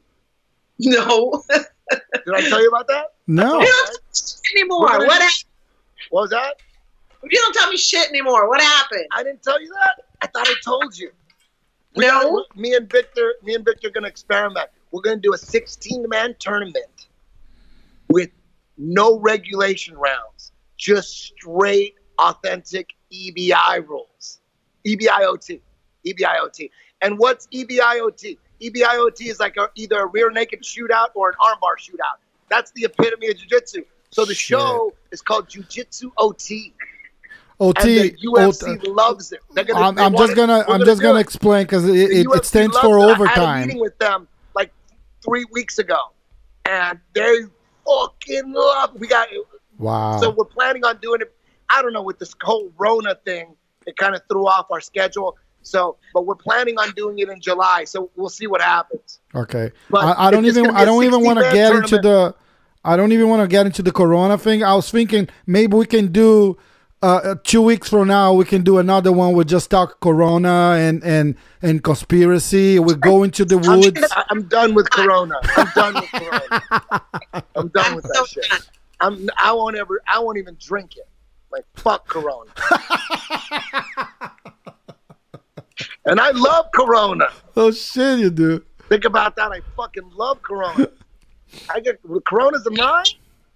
No. Did I tell you about that? No. You don't anymore. What, what happened? What was that? You don't tell me shit anymore. What happened? I didn't tell you that. I thought I told you. We no. Got, me and Victor, me and Victor are gonna experiment. We're gonna do a 16-man tournament with no regulation rounds, just straight, authentic EBI rules, EBIOT. EBIOT. And what's EBIOT? EBIOT is like a, either a rear naked shootout or an armbar shootout. That's the epitome of jiu-jitsu. So the show is called Jiu-Jitsu OT. OT. And the UFC OT. loves it. Gonna, I'm, I'm just gonna I'm just gonna it. explain because it, it, it, stands for overtime. I had a meeting with them like three weeks ago, and they fucking love. We got wow. So we're planning on doing it. I don't know with this whole Rona thing. It kind of threw off our schedule. So, but we're planning on doing it in July. So we'll see what happens. Okay. But I, don't even I don't even want to get tournament. into the I don't even want to get into the Corona thing. I was thinking maybe we can do uh, uh, two weeks from now we can do another one with just talk Corona and and and conspiracy. We go into the woods. I'm, I'm done with Corona. I'm done with Corona. I'm done with that shit. I'm. I won't ever. I won't even drink it. Like fuck Corona. and I love Corona. Oh shit, you do. Think about that. I fucking love Corona. I get Corona's a mine.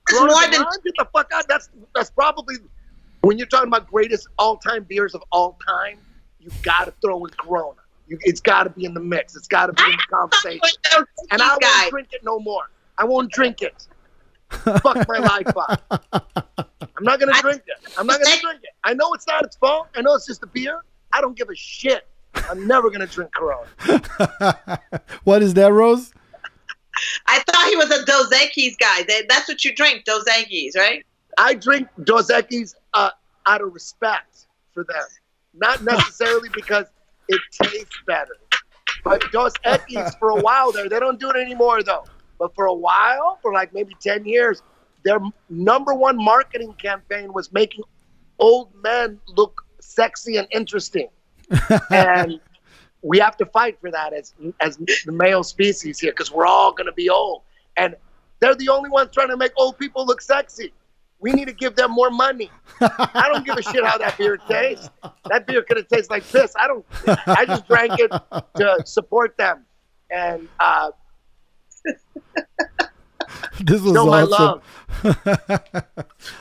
Corona's a mine. Get the fuck out. That's that's probably when you're talking about greatest all-time beers of all time. You got to throw in Corona. You, it's got to be in the mix. It's got to be in the conversation. And I won't drink it no more. I won't drink it. Fuck my life up. I'm not gonna drink it. I'm not gonna drink it. I know it's not its fault. I know it's just a beer. I don't give a shit. I'm never gonna drink Corona. what is that, Rose? I thought he was a Dos Equis guy. That's what you drink, Dos Equis, right? I drink Dos Equis uh, out of respect for them, not necessarily because it tastes better. But Dos Equis, for a while there, they don't do it anymore though. But for a while, for like maybe 10 years, their number one marketing campaign was making old men look sexy and interesting. And we have to fight for that as as the male species here because we're all going to be old, and they're the only ones trying to make old people look sexy. We need to give them more money. I don't give a shit how that beer tastes. That beer could have tasted like piss. I don't. I just drank it to support them, and uh, this was awesome.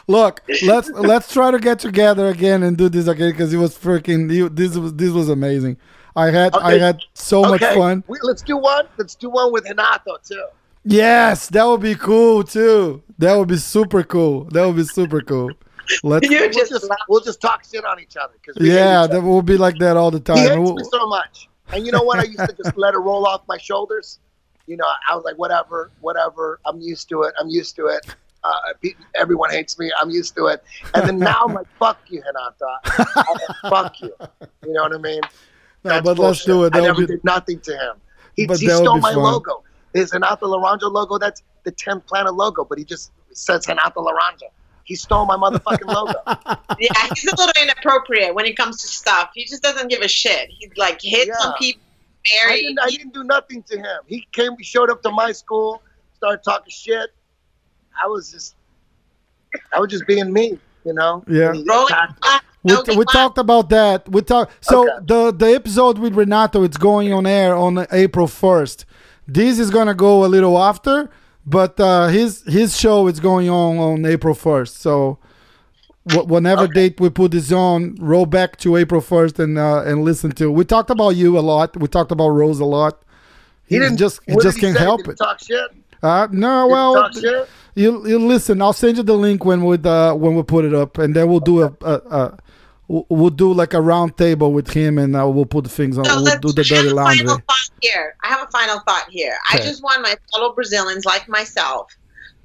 Look, let's let's try to get together again and do this again because it was freaking. This was this was amazing. I had okay. I had so okay. much fun. We, let's do one. Let's do one with Renato too. Yes, that would be cool too. That would be super cool. That would be super cool. Let's we'll just, we'll just talk shit on each other. Cause yeah, that will be like that all the time. He hates we'll, me so much, and you know what? I used to just let it roll off my shoulders. You know, I was like, whatever, whatever. I'm used to it. I'm used to it. Uh, everyone hates me. I'm used to it. And then now I'm like, fuck you, Renato. fuck you. You know what I mean? No, That's but bullshit. let's do it. I never be... did nothing to him. He, he stole my fun. logo. His Renato Laranja logo, that's the 10th Planet logo, but he just says Renato Laranja. he stole my motherfucking logo. Yeah, he's a little inappropriate when it comes to stuff. He just doesn't give a shit. He like hits Yeah. on people. I didn't, I didn't do nothing to him. He came, he showed up to my school, started talking shit. I was just, I was just being me, you know. Yeah. Rolling We, no we talked about that. We talk. So Okay. the the episode with Renato, it's going on air on April first. This is gonna go a little after, but uh, his his show is going on on April first. So wh- whenever date we put this on, roll back to April first and uh, and listen to. We talked about you a lot. We talked about Rose a lot. He He's didn't just he just he can't say? help Did he it. Talk shit. Uh, no, Did he well, talk shit. you you listen. I'll send you the link when we uh, when we put it up, and then we'll do a, a, a we'll- we'll do like a round table with him, and uh, we'll put the things on. So we'll let's do the I dirty have laundry. final thought here. I have a final thought here. I just want my fellow Brazilians, like myself,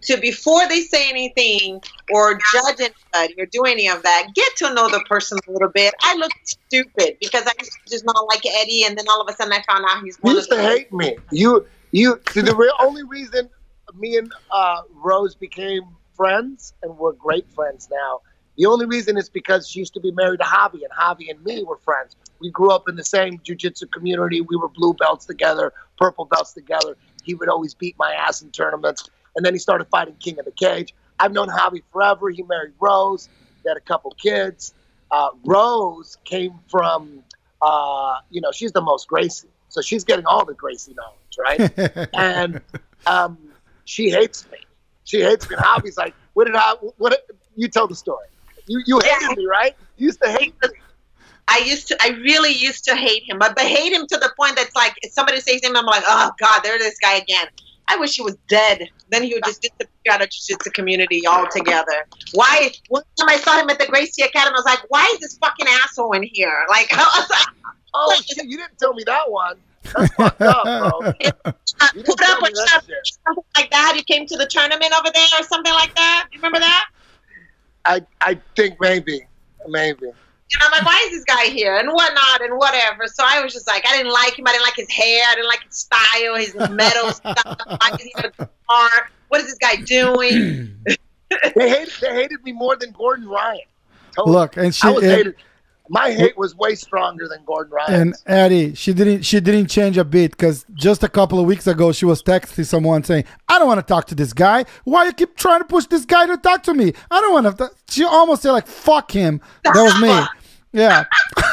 to before they say anything or judge anybody or do any of that, get to know the person a little bit. I look stupid because I used to just not like Eddie, and then all of a sudden I found out he's You used of to hate me. You, you. See, the real only reason me and uh, Rose became friends and we're great friends now. The only reason is because she used to be married to Javi, and Javi and me were friends. We grew up in the same jujitsu community. We were blue belts together, purple belts together. He would always beat my ass in tournaments, and then he started fighting King of the Cage. I've known Javi forever. He married Rose. They had a couple kids. Uh, Rose came from, uh, you know, she's the most Gracie, so she's getting all the Gracie knowledge, right? and um, she hates me. She hates me. And Javi's like, "What did I? What? Did, You tell the story. You you hated me, right? You used to hate me. I used to, I really used to hate him, but, but hate him to the point that's like, if somebody says him, I'm like, oh God, there's this guy again. I wish he was dead. Then he would just disappear out of jiu-jitsu community altogether. Why? One time I saw him at the Gracie Academy, I was like, why is this fucking asshole in here? Like, like, Oh shit! You didn't tell me that one. That's fucked up, bro. You put up or something like that. You came to the tournament over there or something like that. You remember that? I I think maybe, maybe. And I'm like, why is this guy here? And whatnot and whatever. So I was just like, I didn't like him. I didn't like his hair. I didn't like his style, his metal stuff. Why does he have a guitar? What is this guy doing? They hated they hated me more than Gordon Ryan. Totally. Look, and she I was and, hated. My hate was way stronger than Gordon Ryan. and Ryan's. Eddie, she didn't she didn't change a bit because just a couple of weeks ago she was texting someone saying, "I don't want to talk to this guy. Why you keep trying to push this guy to talk to me? I don't want to." She almost said like, "Fuck him." That was me. Yeah.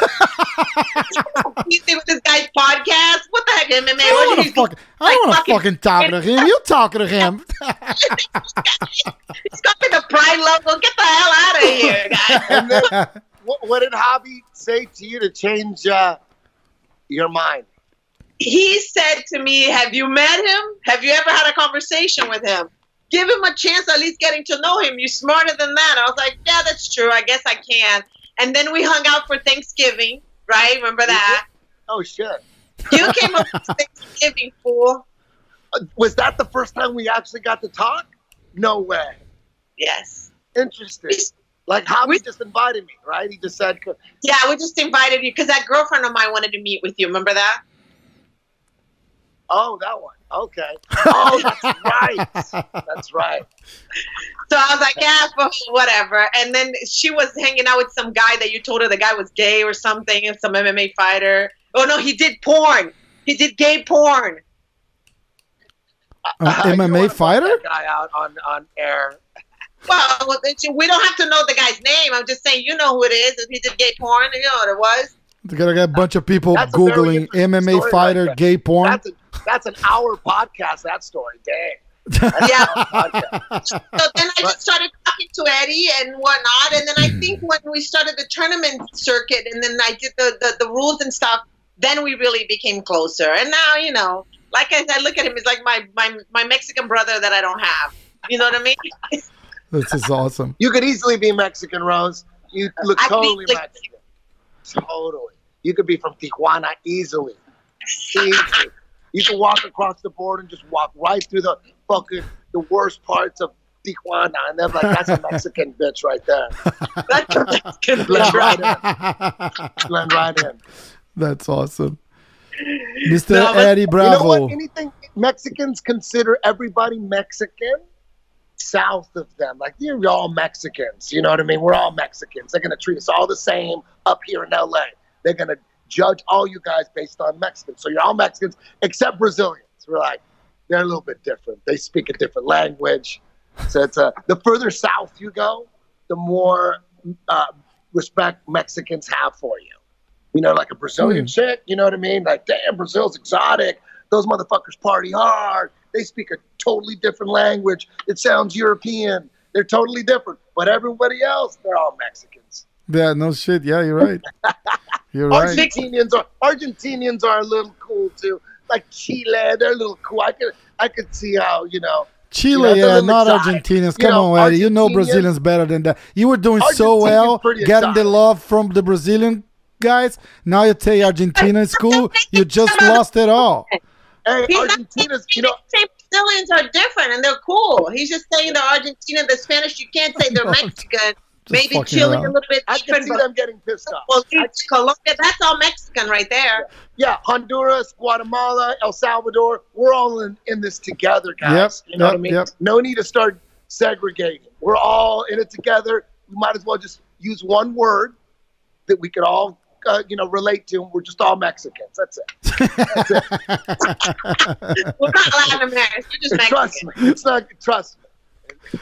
you see with this guy's podcast? What the heck, MMA? I don't want to he fucking. I don't want to fucking- fucking talk to him. You talking to him? He's got the pride logo. Get the hell out of here, guys. What, what did Javi say to you to change uh, your mind? he said to me, Have you met him? Have you ever had a conversation with him? Give him a chance at least getting to know him. You're smarter than that. I was like, Yeah, that's true. I guess I can. And then we hung out for Thanksgiving, right? Remember that? Oh shit! You came up for Thanksgiving, fool. Uh, Was that the first time we actually got to talk? No way. Yes. Interesting. Like Javi We- just invited me, right? He just said, Yeah, we just invited you because that girlfriend of mine wanted to meet with you. Remember that? "Oh, that one. Okay. Oh, that's right. That's right." So I was like, yeah, but whatever. And then she was hanging out with some guy that you told her the guy was gay or something, and some MMA fighter. Oh no, he did porn. He did gay porn. An Uh, MMA fighter? that guy out on on air. Well, we don't have to know the guy's name. I'm just saying, you know who it is. If he did gay porn, you know what it was. They're gonna get a bunch of people That's googling MMA fighter right gay porn. That's a, that's an hour podcast. That story. Dang. Yeah. Podcast. So then I just started talking to Eddie and whatnot. And then I think hmm. when we started the tournament circuit and then I did the, the, the rules and stuff, then we really became closer. And now, you know, like I said, look at him. He's like my, my, my Mexican brother that I don't have. You know what I mean? This is awesome. You could easily be Mexican, Rose. You look I could totally easily- Mexican. Totally. You could be from Tijuana easily. Easily. You can walk across the border and just walk right through the fucking the worst parts of Tijuana, and they're like, "That's a Mexican bitch right there." That's a Mexican Blend brother. right in. Blend right in. That's awesome. Mr. No, but- Eddie You know what? Anything Mexicans consider everybody Mexican. South of them, like you're all Mexicans. You know what I mean? We're all Mexicans. They're gonna treat us all the same up here in LA. They're gonna judge all you guys based on Mexicans. So you're all Mexicans except Brazilians. We're like, they're a little bit different. They speak a different language. So it's a the further south you go, the more uh, respect Mexicans have for you. You know, like a Brazilian chick. You know what I mean? Like, damn, Brazil's exotic. Those motherfuckers party hard. They speak a totally different language. It sounds European. They're totally different. But everybody else, they're all Mexicans. Yeah, no shit. Yeah, you're right. You're right. Argentinians are Argentinians are a little cool too. Like Chile, they're a little cool. I could I could see how you know. Chile, you know, yeah, not exotic. Argentinians. You Come know, on, Eddie. You know Argentinians- Brazilians better than that. You were doing so well, pretty getting the love from the Brazilian guys. Now you say Argentina is cool. You just lost it all. Hey, He's not Argentina's, you know, saying Brazilians are different and they're cool. He's just saying the Argentina, the Spanish, you can't say they're Mexican. Maybe Chile around. a little bit I can see them getting pissed off. well, Colombia, that's all Mexican right there. Yeah, Honduras, Guatemala, El Salvador, we're all in, in this together, guys. Yep, you know what I mean? yep. No need to start segregating. We're all in it together. We might as well just use one word that we could all, uh, you know, relate to. We're just all Mexicans. That's it. We're not Latin Americans. We're just trust me. It's not. Trust me.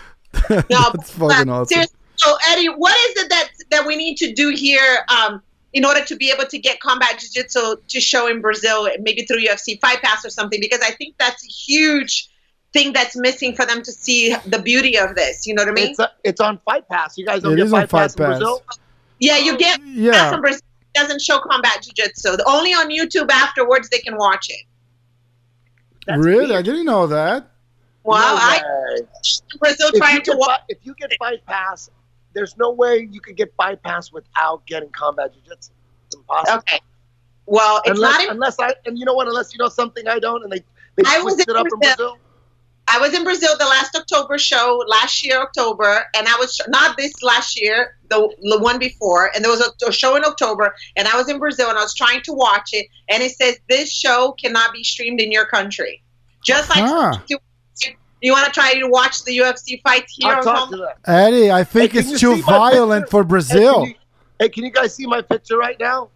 No, That's fucking but awesome. seriously, So Eddie, what is it that that we need to do here um, in order to be able to get combat jiu-jitsu to show in Brazil, maybe through UFC Fight Pass or something? Because I think that's a huge thing that's missing for them to see the beauty of this. You know what I mean? It's, a, it's on Fight Pass. You guys don't It get is on Fight Pass Fight in Brazil? yeah, you get Yeah. yeah. from Brazil. It doesn't show combat jiu-jitsu. Only on YouTube afterwards they can watch it. That's really? weird. I didn't know that. Well, No I. Brazil if you, trying to watch. if you get Fight Pass, there's no way you could get Fight Pass without getting combat jiu-jitsu. It's impossible. Okay. Well, it's unless, not. In, unless I and you know what? Unless you know something I don't, and they they I was switched it in up in Brazil. Brazil. I was in Brazil the last October show last year October, and I was not this last year, the the one before, and there was a, a show in October, and I was in Brazil and I was trying to watch it, and it says this show cannot be streamed in your country, just like Huh. you, you want to try to watch the UFC fights here I'll talk to them. Eddie, I think Hey, it's too violent picture? for Hey, Brazil. can you, hey, can you guys see my picture right now?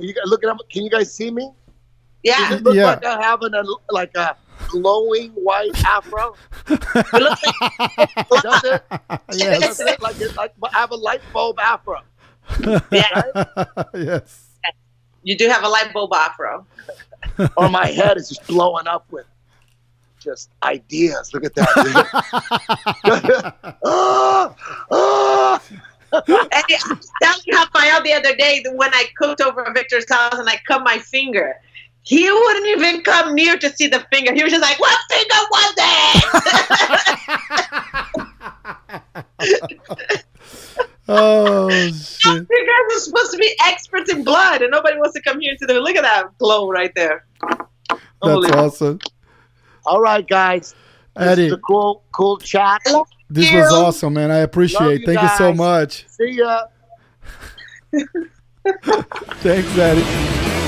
You guys look at them. Can you guys see me? Does Yeah, it look Yeah. like I have an, a, like a glowing white afro? it looks like Does it? yes. Doesn't it? Like, it, like I have a light bulb afro. yeah, yes. you do have a light bulb afro. or my head is just blowing up with just ideas. Look at that. Ah, ah. And I was telling Rafael the other day that when I cooked over at Victor's house and I cut my finger, he wouldn't even come near to see the finger. He was just like, "What finger was that?" Oh shit. you guys are supposed to be experts in blood, and nobody wants to come here to the look at that glow right there. That's Unbelievable. awesome. All right, guys. This Eddie, is a cool, cool chat. this you. was awesome, man. I appreciate it. you Thank you so much. See ya. Thanks, Eddie.